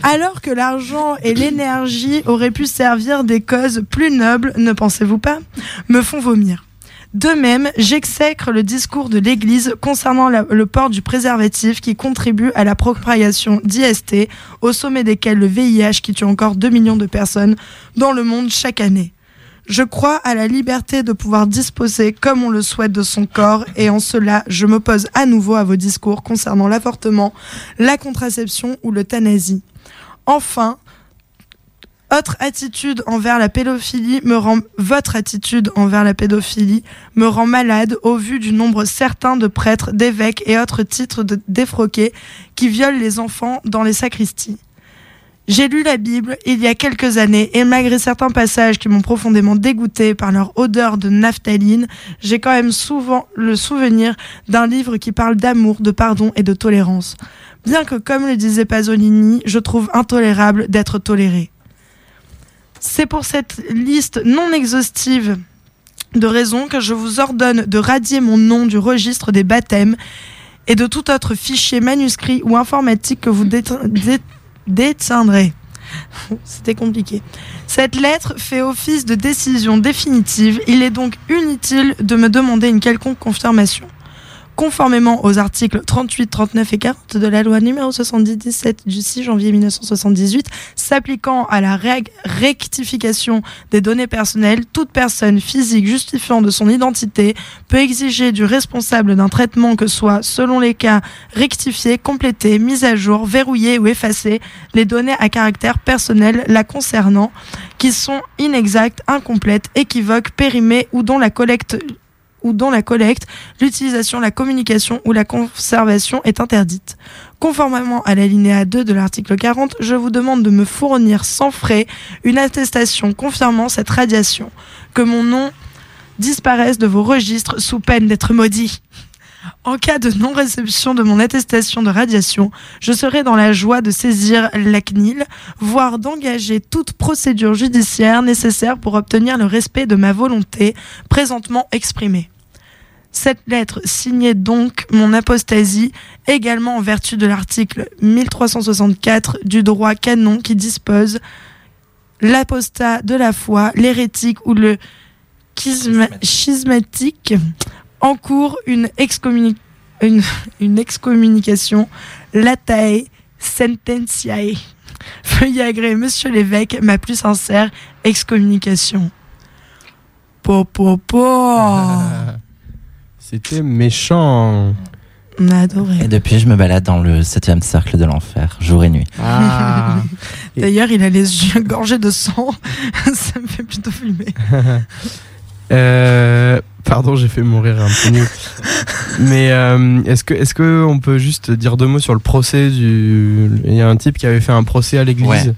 Alors que l'argent et l'énergie auraient pu servir des causes plus nobles, ne pensez-vous pas? Me font vomir. De même, j'exècre le discours de l'Église concernant la- le port du préservatif qui contribue à la propagation d'IST, au sommet desquels le VIH qui tue encore 2 millions de personnes dans le monde chaque année. Je crois à la liberté de pouvoir disposer comme on le souhaite de son corps et en cela, je m'oppose à nouveau à vos discours concernant l'avortement, la contraception ou l'euthanasie. Enfin, Autre attitude envers la pédophilie me rend votre attitude envers la pédophilie me rend malade au vu du nombre certain de prêtres, d'évêques et autres titres de défroqués qui violent les enfants dans les sacristies. J'ai lu la Bible il y a quelques années et malgré certains passages qui m'ont profondément dégoûté par leur odeur de naphtaline, j'ai quand même souvent le souvenir d'un livre qui parle d'amour, de pardon et de tolérance. Bien que, comme le disait Pasolini, je trouve intolérable d'être toléré. C'est pour cette liste non exhaustive de raisons que je vous ordonne de radier mon nom du registre des baptêmes et de tout autre fichier manuscrit ou informatique que vous déte- dé- détiendrez. C'était compliqué. Cette lettre fait office de décision définitive. Il est donc inutile de me demander une quelconque confirmation. Conformément aux articles 38, 39 et 40 de la loi numéro 77 du 6 janvier 1978, s'appliquant à la rectification des données personnelles, toute personne physique justifiant de son identité peut exiger du responsable d'un traitement que soit, selon les cas, rectifié, complété, mis à jour, verrouillé ou effacé les données à caractère personnel la concernant, qui sont inexactes, incomplètes, équivoques, périmées ou dont la collecte ou dont la collecte, l'utilisation, la communication ou la conservation est interdite. Conformément à l'alinéa 2 de l'article 40, je vous demande de me fournir sans frais une attestation confirmant cette radiation, que mon nom disparaisse de vos registres sous peine d'être maudit. En cas de non-réception de mon attestation de radiation, je serai dans la joie de saisir la CNIL, voire d'engager toute procédure judiciaire nécessaire pour obtenir le respect de ma volonté présentement exprimée. Cette lettre signait donc mon apostasie, également en vertu de l'article 1364 du droit canon qui dispose l'apostat de la foi, l'hérétique ou le schisma- schismatique encourt une, excommuni- une, une excommunication latae sententiae. Veuillez agréer, monsieur l'évêque, ma plus sincère excommunication. Po, po, po. C'était méchant. On a adoré. Et depuis, je me balade dans le septième cercle de l'enfer, jour et nuit. Ah. D'ailleurs, il a les yeux gorgés de sang. Ça me fait plutôt fumer. Euh, pardon, j'ai fait mourir un peu. Mais euh, est-ce que est-ce que on peut juste dire deux mots sur le procès du Il y a un type qui avait fait un procès à l'église. Ouais.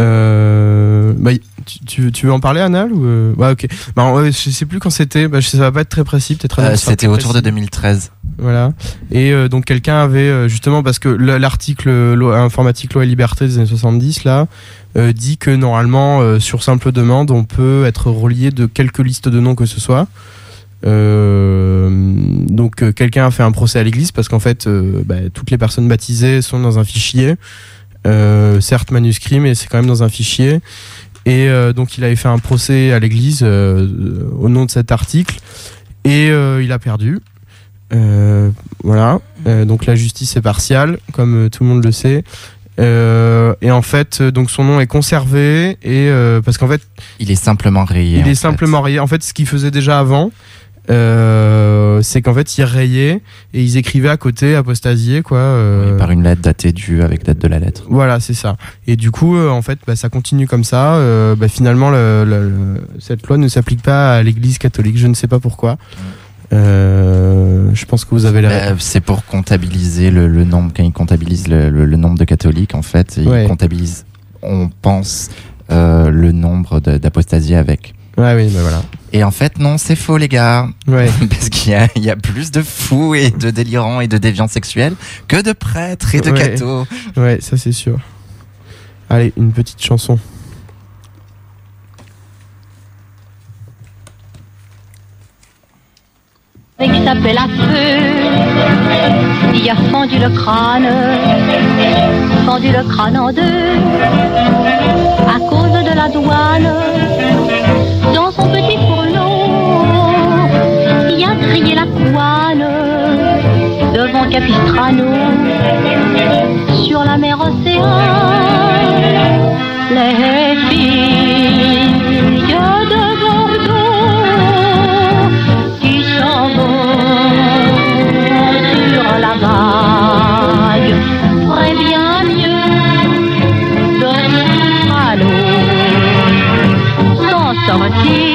Euh, bah, tu, tu, veux- tu veux en parler, Anal ou euh, Ouais, ok. Bah, ouais, je sais plus quand c'était. Bah, ça va pas être très précis, peut-être. Euh, C'était autour de précis. 2013. Voilà. Et euh, donc quelqu'un avait euh, justement parce que le- l'article informatique loi et liberté des années 70 là dit que normalement sur simple demande on peut être relié de quelques listes de noms que ce soit. Donc quelqu'un a fait un procès à l'église parce qu'en fait bah, toutes les personnes baptisées sont dans un fichier, certes manuscrit mais c'est quand même dans un fichier. Et euh, donc il avait fait un procès à l'église euh, au nom de cet article et euh, il a perdu. Voilà. Donc la justice est partiale, comme tout le monde le sait. Et en fait, donc son nom est conservé et parce qu'en fait, Il est simplement rayé. il est fait. simplement rayé. En fait, ce qu'il faisait déjà avant, euh, c'est qu'en fait, ils rayaient et ils écrivaient à côté apostasier quoi. euh, Oui, par une lettre datée du avec date de la lettre. voilà, c'est ça. Et du coup, euh, en fait, bah, ça continue comme ça. Euh, bah, finalement, le- le- le- cette loi ne s'applique pas à l'Église catholique. Je ne sais pas pourquoi. Je pense que vous avez la c'est pour comptabiliser le, nombre, quand ils comptabilisent le, nombre de catholiques, en fait, ils comptabilisent, on pense, le nombre d'apostasies avec. Ouais, oui, bah voilà. Et en fait, non, c'est faux, les gars. Ouais. Parce qu'il y a, il y a plus de fous et de délirants et de déviants sexuels que de prêtres et de Ouais. cathos. Ouais, ça c'est sûr. Allez, une petite chanson. qui s'appelle à feu. Il a fendu le crâne, fendu le crâne en deux, à cause de la douane. Dans son petit fourneau, il a crié la couane devant Capistrano, sur la mer Océan. Les filles sortir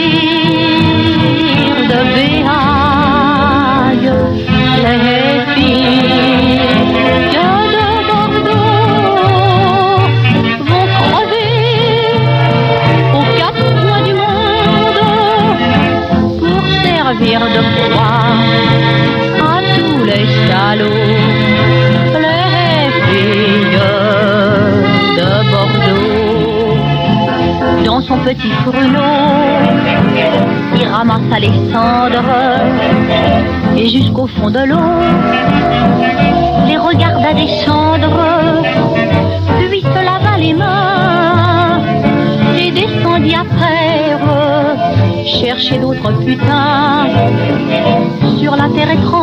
jusqu'au fond de l'eau, les regarda descendre, puis se lava les mains et descendit après chercher d'autres putains sur la terre étrangère.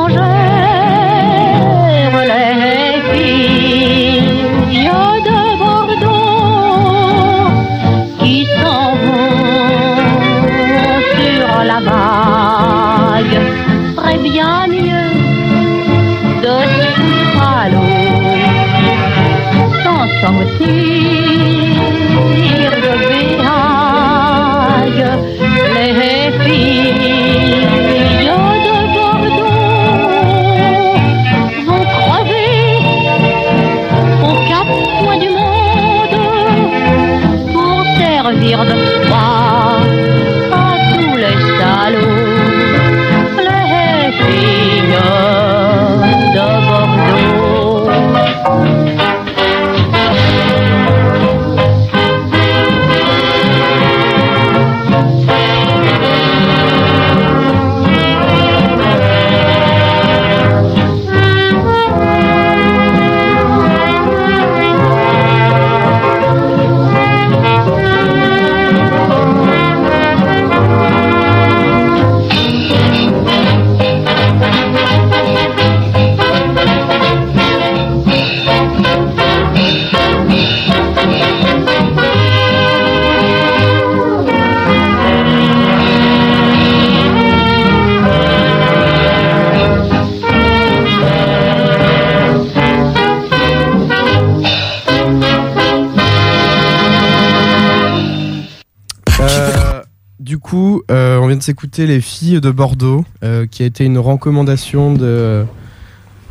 Vient de s'écouter Les filles de Bordeaux, euh, qui a été une recommandation de,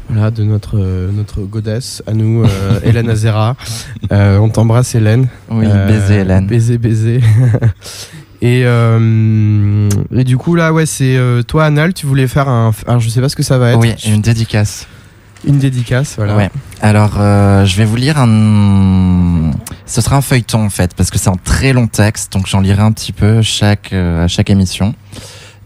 voilà, de notre, euh, notre godesse à nous, euh, Hélène Azera. Euh, on t'embrasse, Hélène. Oui, Euh, baiser Hélène. Baiser, baiser. et, euh, et du coup, là, ouais, c'est euh, toi, Anal, tu voulais faire un. Alors, je sais pas ce que ça va être. Oui, une dédicace. Une dédicace, voilà. Ouais. Alors, euh, je vais vous lire un. Ce sera un feuilleton en fait, parce que c'est un très long texte, donc j'en lirai un petit peu chaque euh, à chaque émission.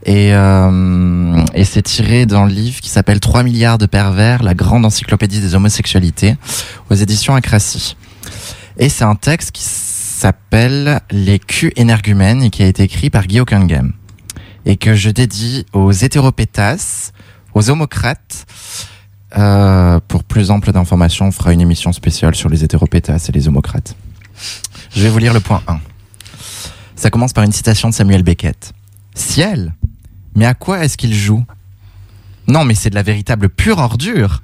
Et, euh, et c'est tiré d'un livre qui s'appelle 3 milliards de pervers, la grande encyclopédie des homosexualités, aux éditions Acracy. Et c'est un texte qui s'appelle Les culs énergumènes et qui a été écrit par Guy Cunningham. Et que je dédie aux hétéropétasses, aux homocrates, euh, pour plus ample d'informations, on fera une émission spéciale sur les hétéropétasses et les homocrates. Je vais vous lire le point 1. Ça commence par une citation de Samuel Beckett. Ciel Mais à quoi est-ce qu'il joue? Non, mais c'est de la véritable pure ordure.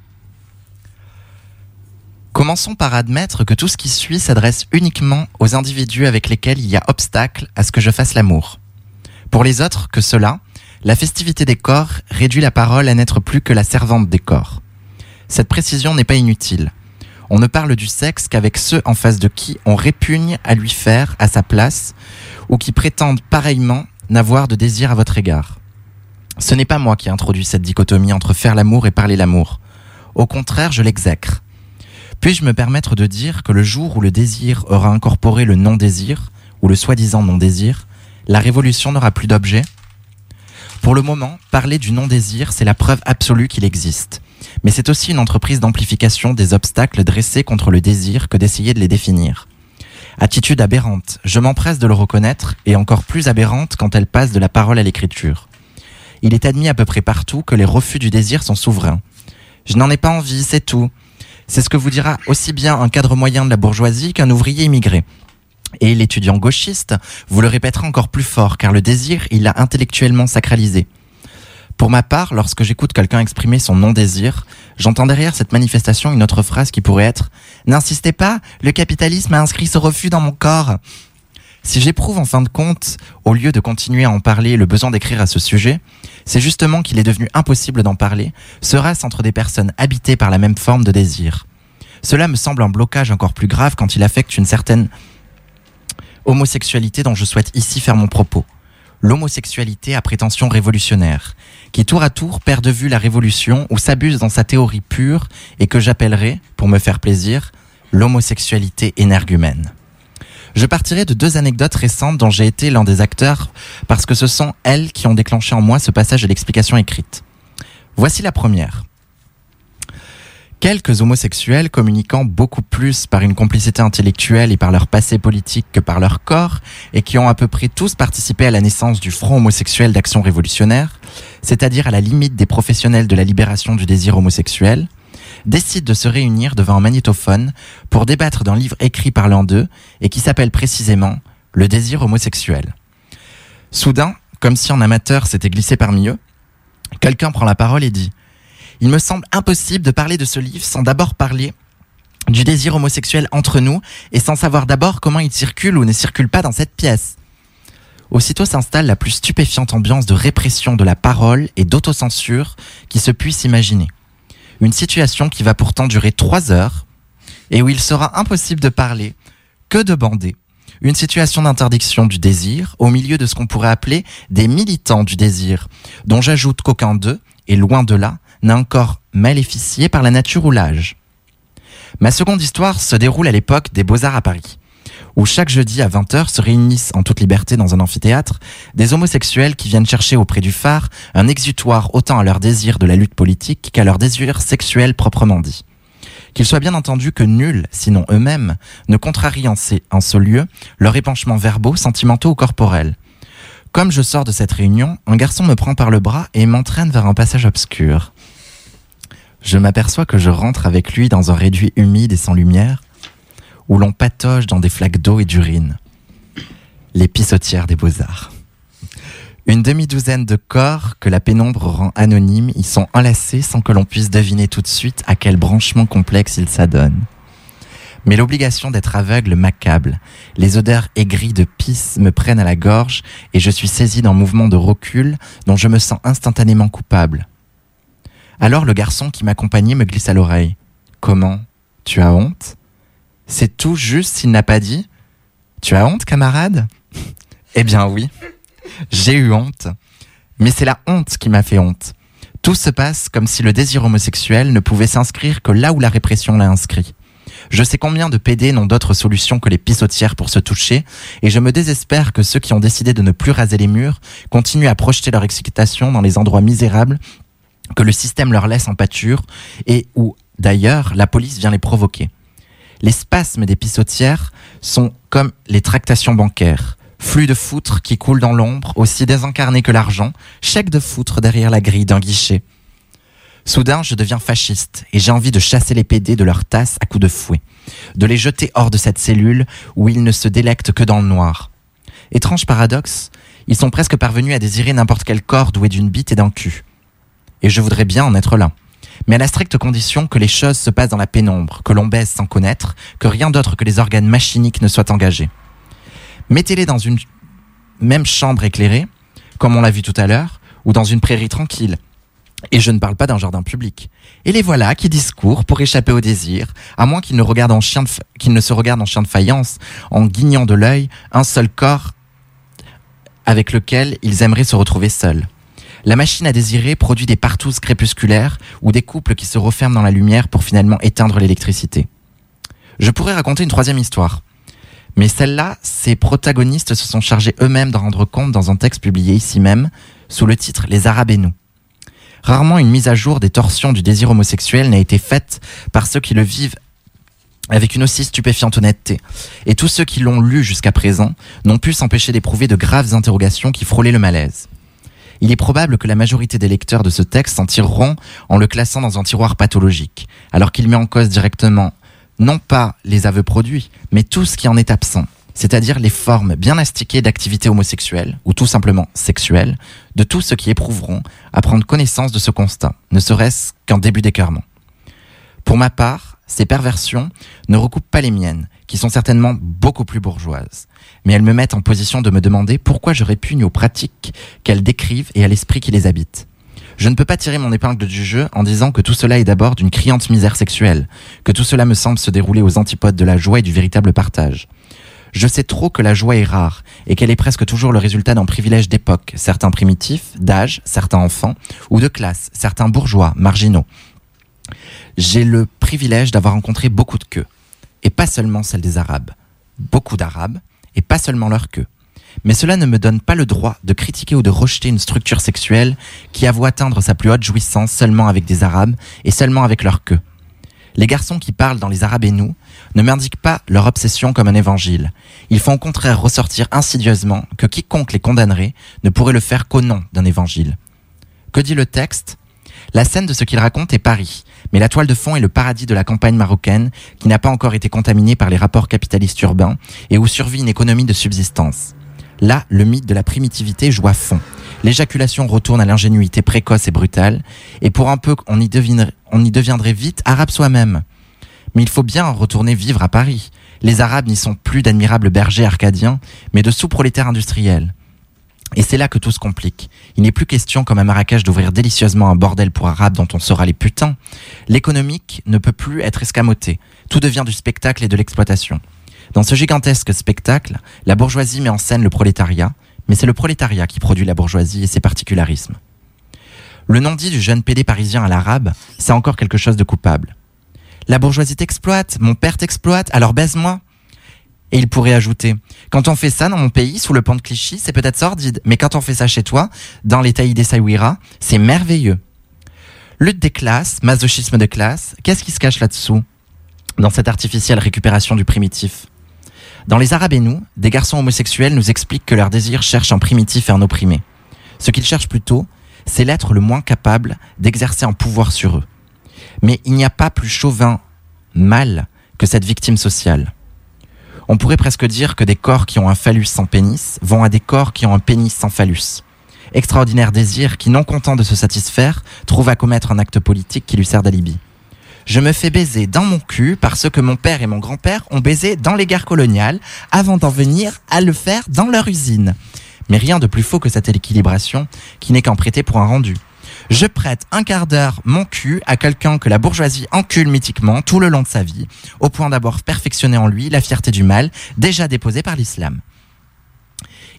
Commençons par admettre que tout ce qui suit s'adresse uniquement aux individus avec lesquels il y a obstacle à ce que je fasse l'amour. Pour les autres que cela, la festivité des corps réduit la parole à n'être plus que la servante des corps. Cette précision n'est pas inutile. On ne parle du sexe qu'avec ceux en face de qui on répugne à lui faire à sa place ou qui prétendent pareillement n'avoir de désir à votre égard. Ce n'est pas moi qui ai introduit cette dichotomie entre faire l'amour et parler l'amour. Au contraire, je l'exècre. Puis-je me permettre de dire que le jour où le désir aura incorporé le non-désir, ou le soi-disant non-désir, la révolution n'aura plus d'objet? Pour le moment, parler du non-désir, c'est la preuve absolue qu'il existe. Mais c'est aussi une entreprise d'amplification des obstacles dressés contre le désir que d'essayer de les définir. Attitude aberrante, je m'empresse de le reconnaître, et encore plus aberrante quand elle passe de la parole à l'écriture. Il est admis à peu près partout que les refus du désir sont souverains. Je n'en ai pas envie, c'est tout. C'est ce que vous dira aussi bien un cadre moyen de la bourgeoisie qu'un ouvrier immigré. Et l'étudiant gauchiste vous le répétera encore plus fort, car le désir, il l'a intellectuellement sacralisé. Pour ma part, lorsque j'écoute quelqu'un exprimer son non-désir, j'entends derrière cette manifestation une autre phrase qui pourrait être ⁇ N'insistez pas, le capitalisme a inscrit ce refus dans mon corps ⁇ Si j'éprouve en fin de compte, au lieu de continuer à en parler, le besoin d'écrire à ce sujet, c'est justement qu'il est devenu impossible d'en parler, sera-ce entre des personnes habitées par la même forme de désir. Cela me semble un blocage encore plus grave quand il affecte une certaine homosexualité dont je souhaite ici faire mon propos. l'homosexualité à prétention révolutionnaire, qui tour à tour perd de vue la révolution ou s'abuse dans sa théorie pure et que j'appellerai, pour me faire plaisir, l'homosexualité énergumène. Je partirai de deux anecdotes récentes dont j'ai été l'un des acteurs parce que ce sont elles qui ont déclenché en moi ce passage de l'explication écrite. Voici la première. Quelques homosexuels communiquant beaucoup plus par une complicité intellectuelle et par leur passé politique que par leur corps, et qui ont à peu près tous participé à la naissance du Front homosexuel d'action révolutionnaire, c'est-à-dire à la limite des professionnels de la libération du désir homosexuel, décident de se réunir devant un magnétophone pour débattre d'un livre écrit par l'un d'eux et qui s'appelle précisément Le désir homosexuel. Soudain, comme si un amateur s'était glissé parmi eux, quelqu'un prend la parole et dit Il me semble impossible de parler de ce livre sans d'abord parler du désir homosexuel entre nous et sans savoir d'abord comment il circule ou ne circule pas dans cette pièce. Aussitôt s'installe la plus stupéfiante ambiance de répression de la parole et d'autocensure qui se puisse imaginer. Une situation qui va pourtant durer trois heures et où il sera impossible de parler que de bander. Une situation d'interdiction du désir au milieu de ce qu'on pourrait appeler des militants du désir, dont j'ajoute qu'aucun d'eux, et loin de là, n'a encore maléficié par la nature ou l'âge. Ma seconde histoire se déroule à l'époque des Beaux-Arts à Paris, où chaque jeudi à 20h se réunissent en toute liberté dans un amphithéâtre des homosexuels qui viennent chercher auprès du phare un exutoire autant à leur désir de la lutte politique qu'à leur désir sexuel proprement dit. Qu'il soit bien entendu que nul, sinon eux-mêmes, ne contrarie en, en ce lieu leurs épanchements verbaux, sentimentaux ou corporels. Comme je sors de cette réunion, un garçon me prend par le bras et m'entraîne vers un passage obscur. Je m'aperçois que je rentre avec lui dans un réduit humide et sans lumière, où l'on patauge dans des flaques d'eau et d'urine. Les pissotières des beaux-arts. Une demi-douzaine de corps que la pénombre rend anonymes y sont enlacés sans que l'on puisse deviner tout de suite à quel branchement complexe ils s'adonnent. Mais l'obligation d'être aveugle m'accable. Les odeurs aigries de pisse me prennent à la gorge et je suis saisi d'un mouvement de recul dont je me sens instantanément coupable. Alors le garçon qui m'accompagnait me glisse à l'oreille. Comment? Tu as honte? C'est tout juste s'il n'a pas dit Tu as honte, camarade? Eh bien oui, j'ai eu honte. Mais c'est la honte qui m'a fait honte. Tout se passe comme si le désir homosexuel ne pouvait s'inscrire que là où la répression l'a inscrit. Je sais combien de PD n'ont d'autre solution que les pissotières pour se toucher, et je me désespère que ceux qui ont décidé de ne plus raser les murs continuent à projeter leur excitation dans les endroits misérables que le système leur laisse en pâture et où, d'ailleurs, la police vient les provoquer. Les spasmes des pissotières sont comme les tractations bancaires. Flux de foutre qui coule dans l'ombre, aussi désincarné que l'argent, chèque de foutre derrière la grille d'un guichet. Soudain, je deviens fasciste et j'ai envie de chasser les PD de leur tasse à coups de fouet, de les jeter hors de cette cellule où ils ne se délectent que dans le noir. Étrange paradoxe, ils sont presque parvenus à désirer n'importe quel corps doué d'une bite et d'un cul. Et je voudrais bien en être là. Mais à la stricte condition que les choses se passent dans la pénombre, que l'on baise sans connaître, que rien d'autre que les organes machiniques ne soient engagés. Mettez-les dans une même chambre éclairée, comme on l'a vu tout à l'heure, ou dans une prairie tranquille. Et je ne parle pas d'un jardin public. Et les voilà qui discourent pour échapper au désir, à moins qu'ils ne, regardent en chien qu'ils ne se regardent en chien de faïence, en guignant de l'œil un seul corps avec lequel ils aimeraient se retrouver seuls. La machine à désirer produit des partous crépusculaires ou des couples qui se referment dans la lumière pour finalement éteindre l'électricité. Je pourrais raconter une troisième histoire. Mais celle-là, ses protagonistes se sont chargés eux-mêmes d'en rendre compte dans un texte publié ici même, sous le titre Les Arabes et nous. Rarement une mise à jour des torsions du désir homosexuel n'a été faite par ceux qui le vivent avec une aussi stupéfiante honnêteté. Et tous ceux qui l'ont lu jusqu'à présent n'ont pu s'empêcher d'éprouver de graves interrogations qui frôlaient le malaise. Il est probable que la majorité des lecteurs de ce texte s'en tireront en le classant dans un tiroir pathologique, alors qu'il met en cause directement non pas les aveux produits, mais tout ce qui en est absent, c'est-à-dire les formes bien astiquées d'activité homosexuelle, ou tout simplement sexuelle, de tous ceux qui éprouveront à prendre connaissance de ce constat, ne serait-ce qu'un début d'écœurement. Pour ma part, ces perversions ne recoupent pas les miennes, qui sont certainement beaucoup plus bourgeoises, mais elles me mettent en position de me demander pourquoi je répugne aux pratiques qu'elles décrivent et à l'esprit qui les habite. Je ne peux pas tirer mon épingle du jeu en disant que tout cela est d'abord d'une criante misère sexuelle, que tout cela me semble se dérouler aux antipodes de la joie et du véritable partage. Je sais trop que la joie est rare et qu'elle est presque toujours le résultat d'un privilège d'époque, certains primitifs, d'âge, certains enfants, ou de classe, certains bourgeois, marginaux. J'ai le privilège d'avoir rencontré beaucoup de queues, et pas seulement celles des Arabes. Beaucoup d'Arabes, et pas seulement leur queue. Mais cela ne me donne pas le droit de critiquer ou de rejeter une structure sexuelle qui avoue atteindre sa plus haute jouissance seulement avec des Arabes et seulement avec leur queue. Les garçons qui parlent dans Les Arabes et nous ne m'indiquent pas leur obsession comme un évangile. Ils font au contraire ressortir insidieusement que quiconque les condamnerait ne pourrait le faire qu'au nom d'un évangile. Que dit le texte? La scène de ce qu'il raconte est Paris, mais la toile de fond est le paradis de la campagne marocaine qui n'a pas encore été contaminée par les rapports capitalistes urbains et où survit une économie de subsistance. Là, le mythe de la primitivité joue à fond. L'éjaculation retourne à l'ingénuité précoce et brutale, et pour un peu, on y, deviendrait vite arabe soi-même. Mais il faut bien retourner vivre à Paris. Les Arabes n'y sont plus d'admirables bergers arcadiens, mais de sous-prolétaires industriels. Et c'est là que tout se complique. Il n'est plus question, comme à Marrakech, d'ouvrir délicieusement un bordel pour Arabes dont on sera les putains. L'économique ne peut plus être escamoté. Tout devient du spectacle et de l'exploitation. Dans ce gigantesque spectacle, la bourgeoisie met en scène le prolétariat, mais c'est le prolétariat qui produit la bourgeoisie et ses particularismes. Le non-dit du jeune PD parisien à l'arabe, c'est encore quelque chose de coupable. La bourgeoisie t'exploite, mon père t'exploite, alors baise-moi. Et il pourrait ajouter, quand on fait ça dans mon pays, sous le pont de Clichy, c'est peut-être sordide, mais quand on fait ça chez toi, dans les taillis des c'est merveilleux. Lutte des classes, masochisme de classe, qu'est-ce qui se cache là-dessous Dans cette artificielle récupération du primitif? Dans Les Arabes et nous, des garçons homosexuels nous expliquent que leur désir cherche un primitif et un opprimé. Ce qu'ils cherchent plutôt, c'est l'être le moins capable d'exercer un pouvoir sur eux. Mais il n'y a pas plus chauvin mal que cette victime sociale. On pourrait presque dire que des corps qui ont un phallus sans pénis vont à des corps qui ont un pénis sans phallus. Extraordinaire désir qui, non content de se satisfaire, trouve à commettre un acte politique qui lui sert d'alibi. Je me fais baiser dans mon cul parce que mon père et mon grand-père ont baisé dans les guerres coloniales avant d'en venir à le faire dans leur usine. Mais rien de plus faux que cette équilibration qui n'est qu'en prêter pour un rendu. Je prête un quart d'heure mon cul à quelqu'un que la bourgeoisie encule mythiquement tout le long de sa vie, au point d'avoir perfectionné en lui la fierté du mal déjà déposée par l'islam.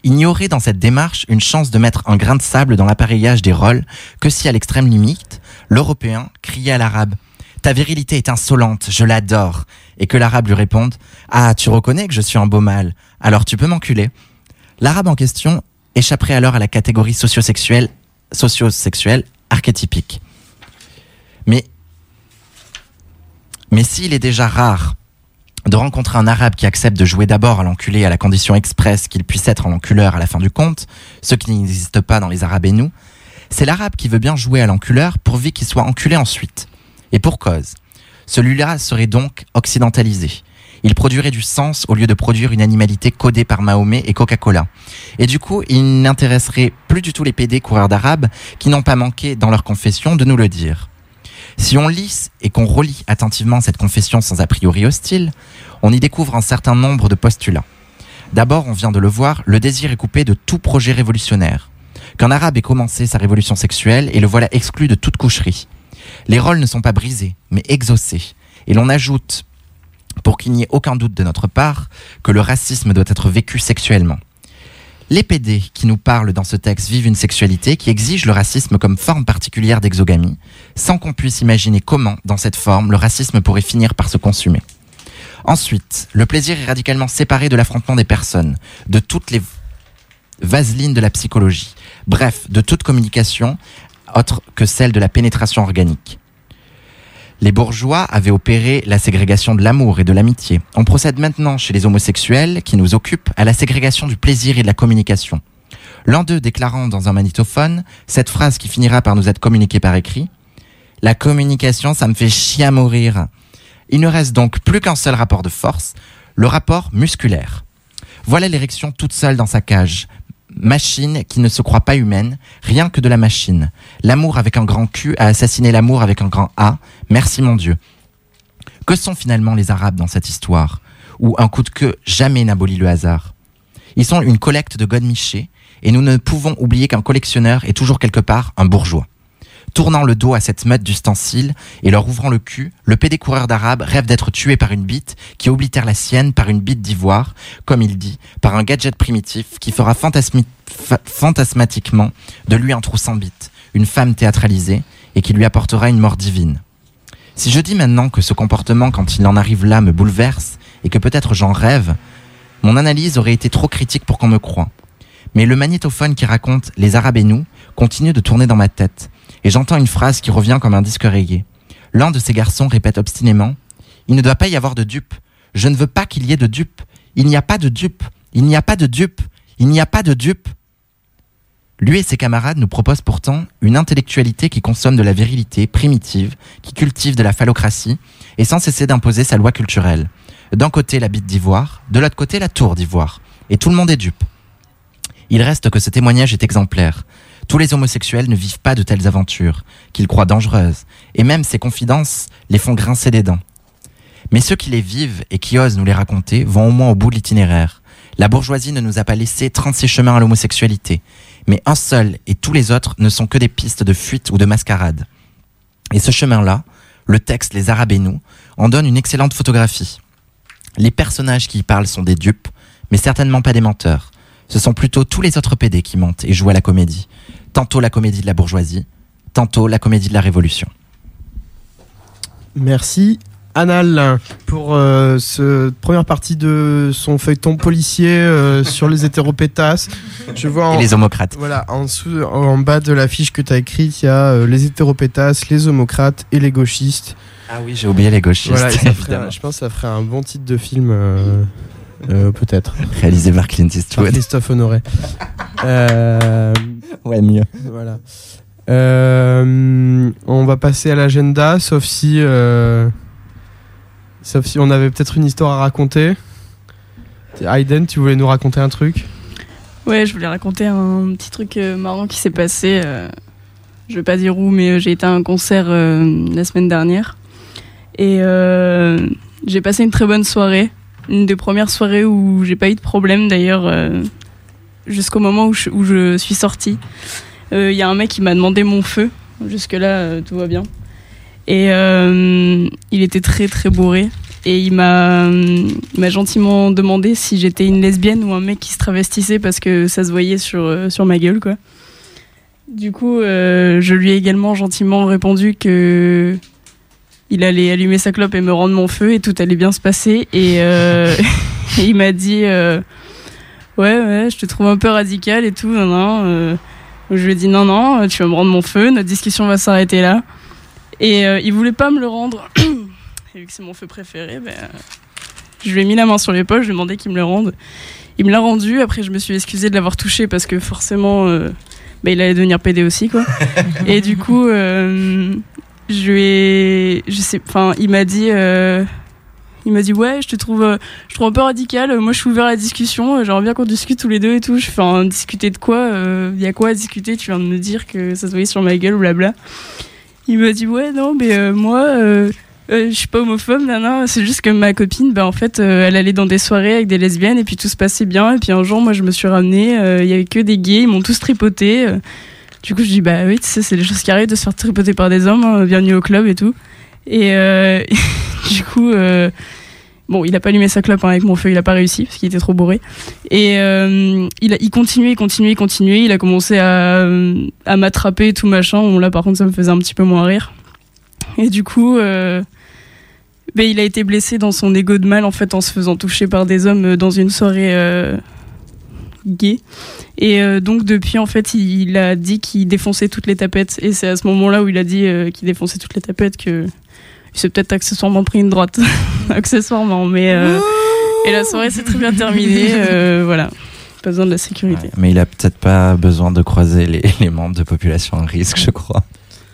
Il n'y aurait dans cette démarche une chance de mettre un grain de sable dans l'appareillage des rôles que si à l'extrême limite, l'Européen criait à l'Arabe Ta virilité est insolente, je l'adore, et que l'Arabe lui réponde Ah, tu reconnais que je suis un beau mâle, alors tu peux m'enculer. L'Arabe en question échapperait alors à la catégorie sociosexuelle, sociosexuelle archétypique. Mais, mais s'il est déjà rare de rencontrer un arabe qui accepte de jouer d'abord à l'enculé à la condition expresse qu'il puisse être un enculeur à la fin du compte, ce qui n'existe pas dans les arabes et nous, c'est l'arabe qui veut bien jouer à l'enculeur pourvu qu'il soit enculé ensuite. Et pour cause. Celui-là serait donc occidentalisé. Il produirait du sens au lieu de produire une animalité codée par Mahomet et Coca-Cola. Et du coup, il n'intéresserait plus du tout les PD coureurs d'arabes qui n'ont pas manqué dans leur confession de nous le dire. Si on lit et qu'on relit attentivement cette confession sans a priori hostile, on y découvre un certain nombre de postulats. D'abord, on vient de le voir, le désir est coupé de tout projet révolutionnaire. Qu'un arabe ait commencé sa révolution sexuelle et le voilà exclu de toute coucherie. Les rôles ne sont pas brisés, mais exaucés. Et l'on ajoute, pour qu'il n'y ait aucun doute de notre part, que le racisme doit être vécu sexuellement. Les PD qui nous parlent dans ce texte vivent une sexualité qui exige le racisme comme forme particulière d'exogamie, sans qu'on puisse imaginer comment, dans cette forme, le racisme pourrait finir par se consumer. Ensuite, le plaisir est radicalement séparé de l'affrontement des personnes, de toutes les vaselines de la psychologie, bref, de toute communication autre que celle de la pénétration organique. Les bourgeois avaient opéré la ségrégation de l'amour et de l'amitié. On procède maintenant chez les homosexuels qui nous occupent à la ségrégation du plaisir et de la communication. L'un d'eux déclarant dans un magnétophone cette phrase qui finira par nous être communiquée par écrit La communication, ça me fait chier à mourir. Il ne reste donc plus qu'un seul rapport de force, le rapport musculaire. Voilà l'érection toute seule dans sa cage. Machine qui ne se croit pas humaine, rien que de la machine. L'amour avec un grand Q a assassiné l'amour avec un grand A. Merci mon Dieu. Que sont finalement les Arabes dans cette histoire Où un coup de queue jamais n'abolit le hasard? Ils sont une collecte de godemichés et nous ne pouvons oublier qu'un collectionneur est toujours quelque part un bourgeois. Tournant le dos à cette meute d'ustensiles et leur ouvrant le cul, le pédé coureur d'arabe rêve d'être tué par une bite qui oblitère la sienne par une bite d'ivoire, comme il dit, par un gadget primitif qui fera fantasmatiquement de lui un trou sans bite, une femme théâtralisée et qui lui apportera une mort divine. Si je dis maintenant que ce comportement, quand il en arrive là, me bouleverse et que peut-être j'en rêve, mon analyse aurait été trop critique pour qu'on me croie. Mais le magnétophone qui raconte Les Arabes et nous continue de tourner dans ma tête, et j'entends une phrase qui revient comme un disque reggae. L'un de ces garçons répète obstinément Il ne doit pas y avoir de dupes. Je ne veux pas qu'il y ait de dupes. Il n'y a pas de dupes. Il n'y a pas de dupes. Il n'y a pas de dupes. Lui et ses camarades nous proposent pourtant une intellectualité qui consomme de la virilité primitive, qui cultive de la phallocratie, et sans cesser d'imposer sa loi culturelle. D'un côté la bite d'ivoire, de l'autre côté la tour d'ivoire. Et tout le monde est dupe. Il reste que ce témoignage est exemplaire. Tous les homosexuels ne vivent pas de telles aventures, qu'ils croient dangereuses, et même ces confidences les font grincer des dents. Mais ceux qui les vivent et qui osent nous les raconter vont au moins au bout de l'itinéraire. La bourgeoisie ne nous a pas laissé 36 chemins à l'homosexualité, mais un seul et tous les autres ne sont que des pistes de fuite ou de mascarade. Et ce chemin-là, le texte Les Arabes et nous, en donne une excellente photographie. Les personnages qui y parlent sont des dupes, mais certainement pas des menteurs. Ce sont plutôt tous les autres PD qui mentent et jouent à la comédie. Tantôt la comédie de la bourgeoisie, tantôt la comédie de la révolution. Merci Anal pour euh, cette première partie de son feuilleton policier euh, sur les hétéropétasses. Je vois en, Et les homocrates. voilà, en, dessous, en bas de la fiche que tu as écrite, il y a euh, les hétéropétasses, les homocrates et les gauchistes. Ah oui, j'ai oublié les gauchistes, Voilà, ferait je pense que ça ferait un bon titre de film, euh, euh, peut-être. Réalisé par Clint Par Eastwood. Christophe Honoré. Euh, Ouais, mieux. voilà. Euh, on va passer à l'agenda, sauf si, euh, sauf si on avait peut-être une histoire à raconter. Hayden, tu voulais nous raconter un truc Ouais, je voulais raconter un petit truc euh, marrant qui s'est passé. euh, je vais pas dire où, mais euh, j'ai été à un concert la semaine dernière. Et j'ai passé une très bonne soirée. Une des premières soirées où j'ai pas eu de problème d'ailleurs, jusqu'au moment où je, où je suis sortie. Il y a un mec qui m'a demandé mon feu. Jusque-là, tout va bien. Et euh, il était très très bourré. Et il m'a il m'a gentiment demandé si j'étais une lesbienne ou un mec qui se travestissait parce que ça se voyait sur, euh, sur ma gueule, quoi. Du coup, euh, je lui ai également gentiment répondu que il allait allumer sa clope et me rendre mon feu et tout allait bien se passer. Et, euh, il m'a dit euh, Ouais, ouais, je te trouve un peu radical et tout. Non, non. euh. je lui ai dit Non, non, tu vas me rendre mon feu, notre discussion va s'arrêter là. Et euh, il voulait pas me le rendre. et vu que c'est mon feu préféré, ben, je lui ai mis la main sur l'épaule, je lui ai demandé qu'il me le rende. Il me l'a rendu, après je me suis excusée de l'avoir touché parce que forcément euh, bah, il allait devenir PD aussi quoi. Et du coup euh, je lui ai je sais il m'a dit euh, il m'a dit ouais je te trouve euh, je trouve un peu radical moi je suis ouvert à la discussion euh, j'aimerais bien qu'on discute tous les deux et tout je fais discuter de quoi il y a quoi à discuter? Tu viens de me dire que ça se voyait sur ma gueule blabla il m'a dit ouais non mais euh, moi euh, euh, je suis pas homophobe, nana. C'est juste que ma copine, bah, en fait, euh, elle allait dans des soirées avec des lesbiennes et puis tout se passait bien. Et puis un jour, moi, je me suis ramenée. euh, Il y avait que des gays, ils m'ont tous tripoté. du coup, je dis bah oui, tu sais, c'est les choses qui arrivent de se faire tripoter par des hommes. hein, bienvenue au club et tout. Et du coup, bon, il a pas allumé sa clope hein, avec mon feu, il a pas réussi parce qu'il était trop bourré. Et euh, il, a, il continuait, il continuait, il continuait. Il a commencé à, à m'attraper tout machin. Là, par contre, ça me faisait un petit peu moins rire. Et du coup, euh, ben, il a été blessé dans son ego de mal en fait en se faisant toucher par des hommes euh, dans une soirée euh, gay. Et euh, donc depuis en fait, il, a dit qu'il défonçait toutes les tapettes. Et c'est à ce moment-là où il a dit euh, qu'il défonçait toutes les tapettes que il s'est peut-être accessoirement pris une droite, accessoirement. Mais euh, et la soirée s'est très bien terminée. euh, voilà, pas besoin de la sécurité. Ouais, mais il a peut-être pas besoin de croiser les, les membres de population à risque, je crois.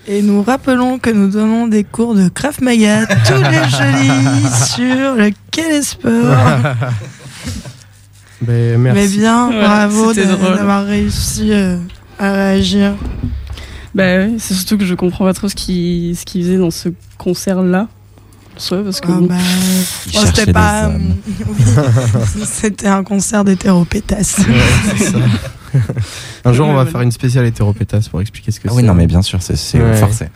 Et nous rappelons que nous donnons des cours de Krav Maga tous les jeudis sur le Quai des Sports. Ben, merci. Mais bien, bravo d'avoir réussi euh, à réagir. Bah c'est surtout que je comprends pas trop ce qu'il ce qu'il faisait dans ce concert-là. parce que Ah bon, bah, c'était pas. oui, c'était un concert d'hétéropétasse. Un jour, on va faire une spéciale hétéropétasse pour expliquer ce que Ah c'est. oui, non, mais bien sûr, c'est Ouais. forcé.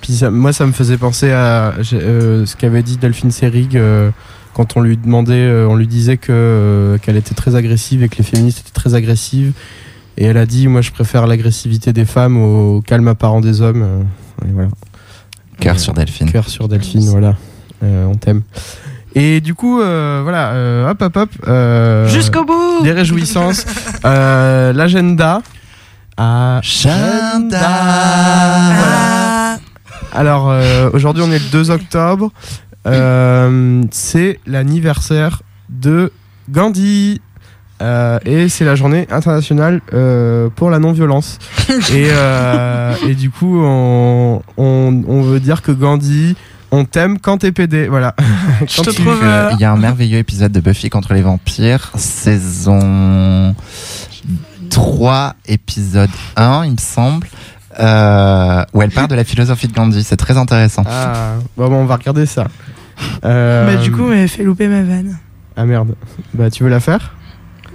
Puis ça- moi, ça me faisait penser à euh, ce qu'avait dit Delphine Seyrig euh, quand on lui demandait, euh, on lui disait que euh, qu'elle était très agressive et que les féministes étaient très agressives. Et elle a dit, moi, je préfère l'agressivité des femmes au calme apparent des hommes. euh, et voilà. Cœur Euh, sur Delphine. Cœur sur Delphine, voilà. Euh, on t'aime. Et du coup, euh, voilà, euh, hop, hop, hop. euh, Jusqu'au bout Des réjouissances. Euh, L'agenda. Agenda. Ah, Alors, euh, aujourd'hui, on est le 2 octobre. Euh, c'est l'anniversaire de Gandhi. Euh, et c'est la journée internationale euh, pour la non-violence. et, euh, et du coup, on, on, on veut dire que Gandhi, on t'aime quand t'es PD. Voilà. Je Quand te tu- trouve. euh, Il y a un merveilleux épisode de Buffy contre les vampires, saison 3, épisode 1, il me semble, euh, où elle parle de la philosophie de Gandhi. C'est très intéressant. Ah, bon, bon, on va regarder ça. Euh, Bah, du coup, elle fait louper ma vanne. Ah merde. Bah, tu veux la faire?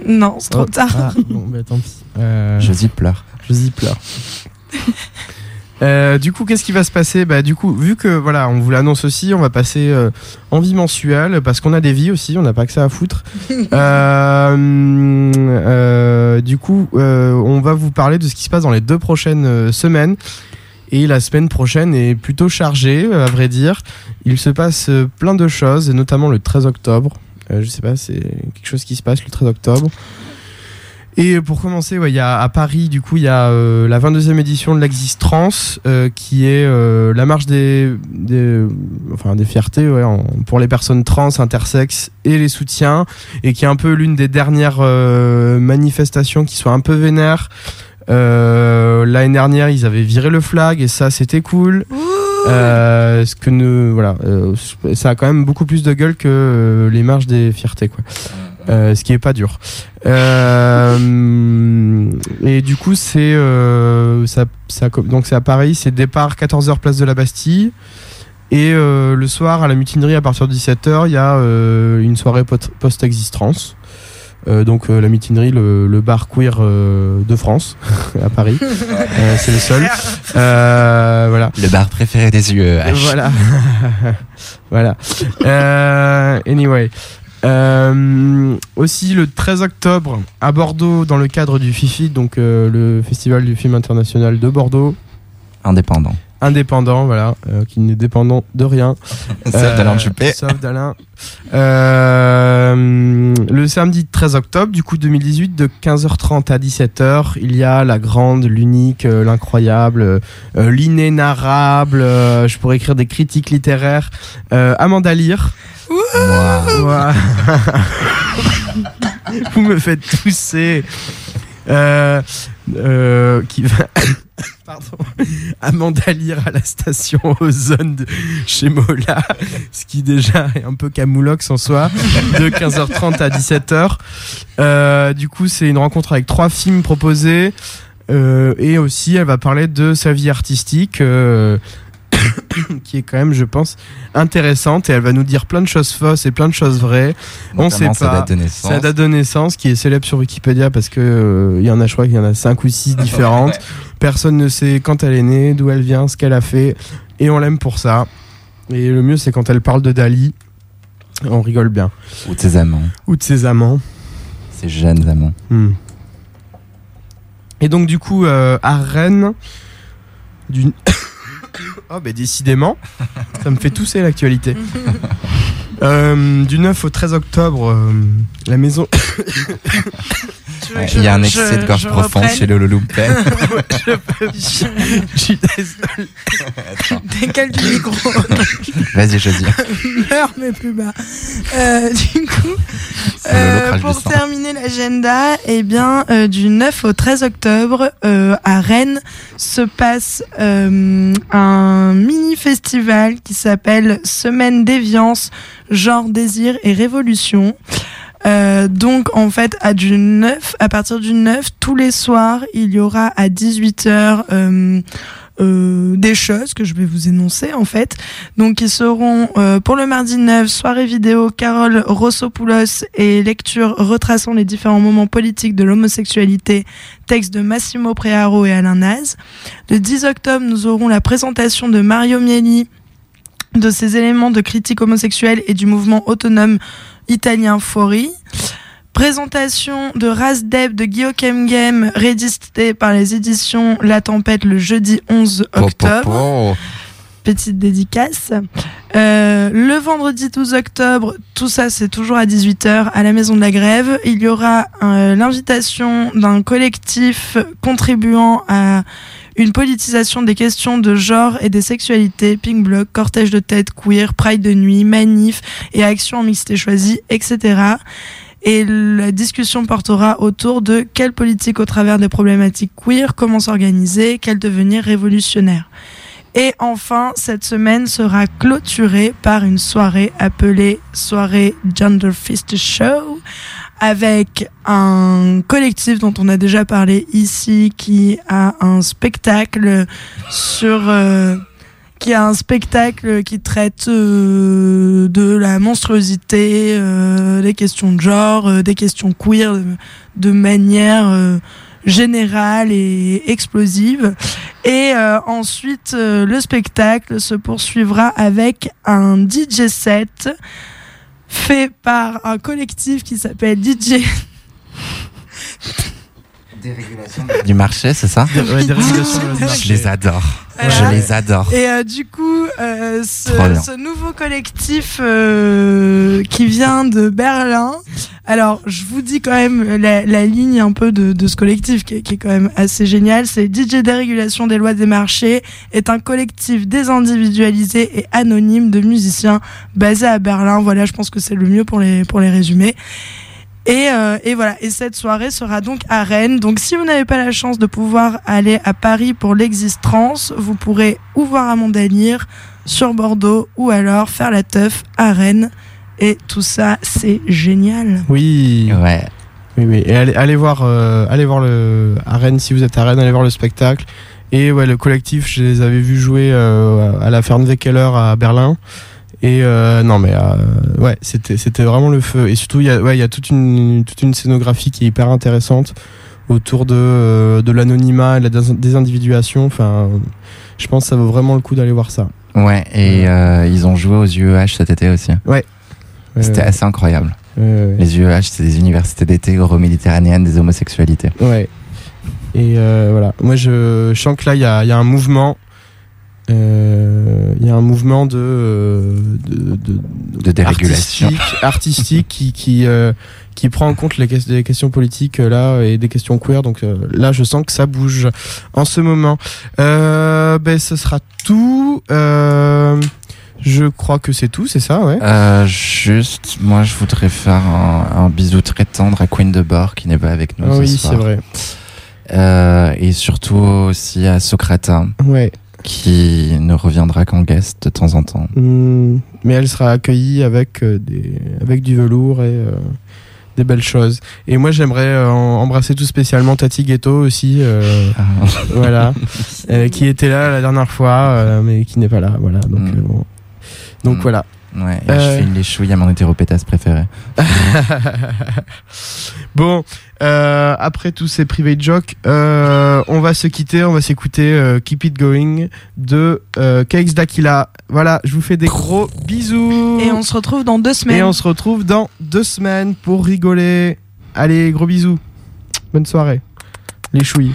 Non, c'est trop Oh, tard. ah, bon, bah tant pis. Euh, Josie pleure. Je y pleure. Euh, du coup, qu'est-ce qui va se passer? Bah, du coup, vu que voilà, on vous l'annonce aussi, on va passer euh, en vie mensuelle parce qu'on a des vies aussi, on n'a pas que ça à foutre. Euh, euh, du coup, euh, on va vous parler de ce qui se passe dans les deux prochaines euh, semaines. Et la semaine prochaine est plutôt chargée, à vrai dire. Il se passe euh, plein de choses, et notamment le 13 octobre. Euh, je sais pas, c'est quelque chose qui se passe le 13 octobre. Et pour commencer, il y a à Paris, du coup, il y a euh, la 22e édition de l'Exis Trans, euh, qui est la marche des, des, enfin, des fiertés pour les personnes trans, intersexes et les soutiens, et qui est un peu l'une des dernières manifestations qui soit un peu vénère. L'année dernière, ils avaient viré le flag, et ça, c'était cool. Euh, ce que ne, voilà, euh, ça a quand même beaucoup plus de gueule que euh, les marches des fiertés, quoi. Euh, ce qui est pas dur. Euh, et du coup, c'est euh, ça, ça, donc c'est à Paris, c'est départ 14h place de la Bastille. Et euh, le soir, à la mutinerie, à partir de 17h, il y a euh, une soirée post-existence. Euh, donc euh, la mutinerie, le, le bar queer euh, de France, à Paris. Euh, c'est le seul. Le bar préféré des UEH. Voilà. voilà. Euh, anyway. Euh, aussi le 13 octobre à Bordeaux dans le cadre du FIFI, donc euh, le Festival du film international de Bordeaux, Indépendant. Indépendant, voilà, euh, qui n'est dépendant de rien. Sauf Euh, d'Alain Juppé. Sauf d'Alain. Le samedi 13 octobre, du coup 2018, de 15h30 à 17h, il y a la grande, l'unique, euh, l'incroyable, l'inénarrable, je pourrais écrire des critiques littéraires, Amanda Lear. Vous me faites tousser. Euh, euh, qui va. Pardon. Amanda Lear à la station Ozone chez Mola, ce qui déjà est un peu camoulox en soi, de 15h30 à 17h. Euh, du coup, c'est une rencontre avec trois films proposés. Euh, et aussi, elle va parler de sa vie artistique, euh, qui est quand même, je pense, intéressante. Et elle va nous dire plein de choses fausses et plein de choses vraies. On sait Notamment sa pas. date de naissance. Sa date de naissance, qui est célèbre sur Wikipédia parce que euh, il y en a, je crois qu'il y en a cinq ou six différentes. Personne ne sait quand elle est née, d'où elle vient, ce qu'elle a fait, et on l'aime pour ça. Et le mieux, c'est quand elle parle de Dali, on rigole bien. Ou de ses amants. Ou de ses amants. Ses jeunes amants. Hmm. Et donc du coup euh, à Rennes, d'une oh ben décidément, ça me fait tousser l'actualité. Euh, du 9 au 13 octobre, euh, la maison. Ouais, Il y a un excès de gorge profonde chez Lolo Loupet. Je suis désolé. Décale du micro. Vas-y, Josie. Meurs, mais plus bas. Euh, du coup, Le euh, pour terminer l'agenda, eh bien, euh, du 9 au 13 octobre, euh, à Rennes, se passe euh, un mini-festival qui s'appelle Semaine déviance, genre désir et révolution. Euh, donc en fait à du 9 à partir du 9 tous les soirs il y aura à 18h euh, euh, des choses que je vais vous énoncer en fait. Donc ils seront euh, pour le mardi 9, soirée vidéo Carole Rossopoulos et lecture retraçant les différents moments politiques de l'homosexualité, texte de Massimo Prearo et Alain Naz. Le 10 octobre, nous aurons la présentation de Mario Mieli de ses éléments de critique homosexuelle et du mouvement autonome italien Fori. Présentation de Ras Deb de Guillaume Game, réédité par les éditions La Tempête le jeudi 11 Po, po, octobre. Petite dédicace. Euh, le vendredi 12 octobre, tout ça c'est toujours à 18h à la Maison de la Grève. Il y aura euh, l'invitation d'un collectif contribuant à une politisation des questions de genre et des sexualités, Pink Bloc, cortège de tête queer, pride de nuit, manif et action en mixité choisie, etc. Et la discussion portera autour de quelle politique au travers des problématiques queer, comment s'organiser, quel devenir révolutionnaire. Et enfin, cette semaine sera clôturée par une soirée appelée soirée Gender Fist Show avec un collectif dont on a déjà parlé ici qui a un spectacle sur euh, qui a un spectacle qui traite euh, de la monstruosité, euh, des questions de genre, euh, des questions queer de, de manière euh, générale et explosive. Et ensuite, le spectacle se poursuivra avec un DJ set fait par un collectif qui s'appelle DJ Du marché, c'est ça Ouais, Je les adore. Voilà. Je les adore. Et euh, du coup, euh, ce, nouveau collectif euh, qui vient de Berlin. Alors, je vous dis quand même la, la ligne un peu de, de ce collectif qui est, qui est quand même assez génial. C'est DJ Dérégulation des lois des marchés est un collectif désindividualisé et anonyme de musiciens basé à Berlin. Voilà, je pense que c'est le mieux pour les pour les résumer. Et, euh, et voilà. Et cette soirée sera donc à Rennes. Donc, si vous n'avez pas la chance de pouvoir aller à Paris pour l'existence, vous pourrez ou voir à Mondalire sur Bordeaux ou alors faire la teuf à Rennes. Et tout ça, c'est génial. Oui. Ouais. Oui, oui. Et allez, allez voir, euh, allez voir le à Rennes si vous êtes à Rennes, allez voir le spectacle. Et ouais, le collectif, je les avais vus jouer euh, à la Fernwekeller à Berlin. Et euh, non, mais euh, ouais, c'était c'était vraiment le feu. Et surtout, il y a ouais, il y a toute une toute une scénographie qui est hyper intéressante autour de euh, de l'anonymat et de la dés- désindividuation. Enfin, je pense que ça vaut vraiment le coup d'aller voir ça. Ouais, et euh, ils ont joué aux UEH cet été aussi. Ouais, C'était ouais, assez incroyable. ouais, Les UEH, c'est des universités d'été euro-méditerranéennes des homosexualités. Ouais. Et euh, voilà. Moi, je, je sens que là, il y a, il y a un mouvement. Euh, Il y a un mouvement de, euh, de, de, De dérégulation. artistique, artistique qui, qui, euh, qui prend en compte les, ques- les questions politiques euh, là et des questions queer. Donc euh, là, je sens que ça bouge en ce moment. Euh, ben, ce sera tout. Euh, je crois que c'est tout, c'est ça, ouais. Euh, juste, moi, je voudrais faire un, un bisou très tendre à Queen de Bord qui n'est pas avec nous Ah ce oui, c'est vrai. Euh, et surtout aussi à Socrata Ouais. Qui ne reviendra qu'en guest de temps en temps. Hmm, mais elle sera accueillie avec, euh, des, avec du velours et euh, des belles choses. Et moi, j'aimerais euh, embrasser tout spécialement Tati Ghetto aussi, euh, Ah, voilà, euh, qui était là la dernière fois, mais qui n'est pas là. Voilà, donc, Mm. euh, bon. donc Mm. voilà. ouais, je fais une léchouille à mon hétéropétasse préféré. bon, euh, après tous ces private jokes, euh, on va se quitter, on va s'écouter euh, Keep It Going de KX Dakila. Voilà, je vous fais des gros bisous. Et on se retrouve dans deux semaines. Et on se retrouve dans deux semaines pour rigoler. Allez, gros bisous. Bonne soirée. Les chouilles.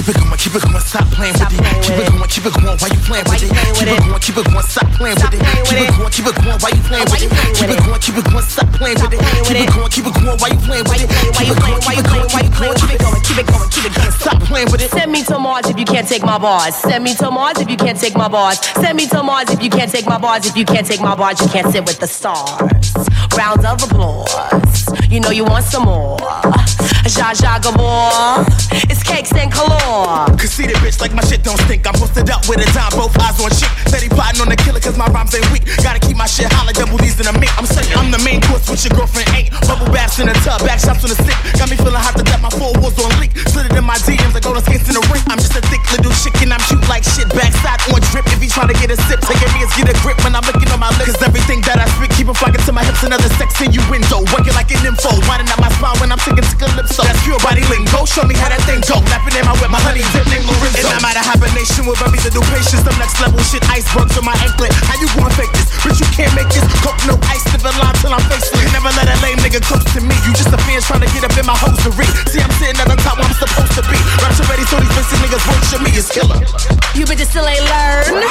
Keep it going, keep it going, stop playing with it. Keep it going, keep it going, why you playing with it? Keep it going, keep it going, stop playing with it. Keep it going, keep it going, why you playing with it? Keep it going, keep it going, stop playing with it. Keep it going, keep it going, why you playing with it? Keep it going, keep it going, why you playing with it? Keep it going, keep it going, stop playing with it. Send me to Mars if you can't take my bars. Send me to Mars if you can't take my bars. Send me to Mars if you can't take my bars. If you can't take my bars, you can't sit with the stars. Rounds of applause. You know you want some more. Zsa Zsa Gabor. It's cakes and color. Conceited bitch like my shit don't stink. I'm posted up with a dime, both eyes on shit. Steady plotting on the killer cause my rhymes ain't weak. Gotta keep my shit like double D's in a mink. I'm saying I'm the main course which your girlfriend ain't. Bubble baths in the tub, back shots on the stick. Got me feeling hot to death, my four walls on leak. Slid it in my DMs like golden skates in the ring. I'm just a thick little chicken, I'm cute like shit. Backside on drip. If you tryna get a sip, take your hands, get a grip when I'm looking on my lips. Cause everything that I speak, keep it flocking to my hips. Another sex innuendo. Working like an info. Winding up my spine when I'm taking to calypso. That's pure body lingo. Show me how that thing go. Lapping in my whip, my honey dip named Lorenzo. And I'm out of hibernation with little patience. Some next level shit. Icebergs on my anklet. How you gonna fake this? Bitch, you can't make this. Coke, no ice, live a line till I'm faceless. Never let a lame nigga close to me. You just a fan trying to get up in my hosiery. See, I'm sitting at the top where I'm supposed to be. Rapture ready, so these basic niggas worship me as killer. You bitches still ain't learn.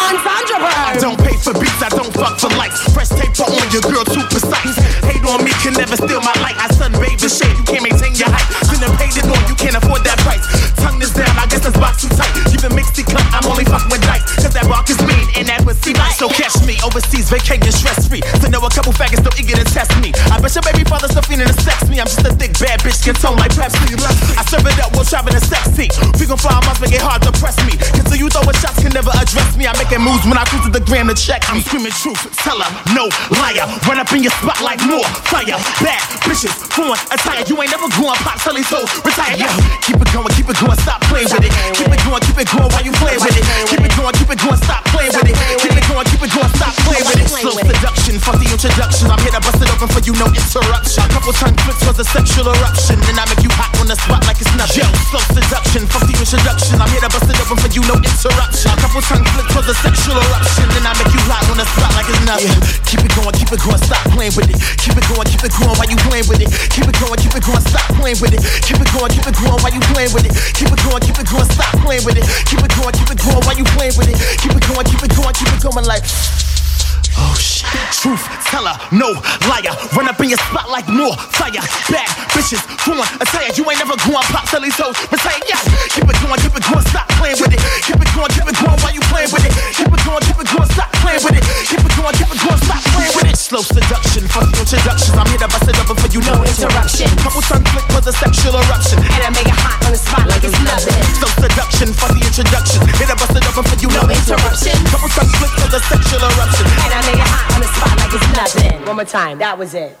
On Sandra I don't pay for beats, I don't fuck for likes. Fresh tape on your girl, too precise. Hate on me can never steal my light. I sunbathe the shade, you can't maintain your height. Finna paid it on, you can't afford that price. Tongue is down, I guess this box too tight. Even mixed cut, I'm only fucking with dice. Cause that rock is mean and that pussy nice. So catch me overseas, vacating stress free. To know a couple faggots still eager to test me. I bet your baby father still feeling to sex me. I'm just a thick bad bitch, skin tone like Pepsi. I serve it up while traveling a sex seat. We gon' fly must make it hard to press me. Until you throw a shots can never address me. I'm making moves when I cruise to the gram to check. I'm screaming truth, teller, no liar. Run up in your spot like more fire. Bad bitches, foreign attire. You ain't never going pop these hoes retire. Yeah, keep it going, keep it going, stop playing with it. Keep it going, keep it going while you playing with it. Keep it going, keep it going, stop playing with it. Keep it going, keep it going, stop playing with it. Slow seduction, fuck the introduction. I'm here to bust it open for you, no interruption. Couple tongue flicks was a sexual eruption. Then I make you hot on the spot like it's nothing. Yo, slow seduction, fuck the introduction. I'm here to bust it open for you, no interruption. Couple tongue flicks was a sexual eruption. Then I make you hot on the spot like it's nothing. Yeah. Keep it going, keep it going, stop playing with it. Keep it going, keep it going while you playing with it. Keep it going, keep it going, stop playing with it. Keep it going, keep it going while you playing with it. Keep it going, keep it going, stop playing with it. Keep it going, keep it going while you playing with it. Keep it going, keep it going, keep it going like. Oh shit. Truth teller, no liar. Run up in your spot like more fire. Bad bitches, foreign attire. You ain't never going pop these hoes retire. yeah. keep it going, keep it going, stop playing with it. Keep it going, keep it going while you playing with it. Keep it going, keep it going, stop playing with it. Keep it going, keep it going, stop playing with it. Slow seduction, fuck the introductions. I'm here to bust it up for you, no interruption. Couple tongue flick was a sexual eruption. And I make it hot on the spot like it's nothing. Slow seduction, fuck the introduction. Here to bust it up for you, no interruption. Couple tongue flick was a sexual eruption. And I it hot on the spot like it's nothing. One more time. That was it.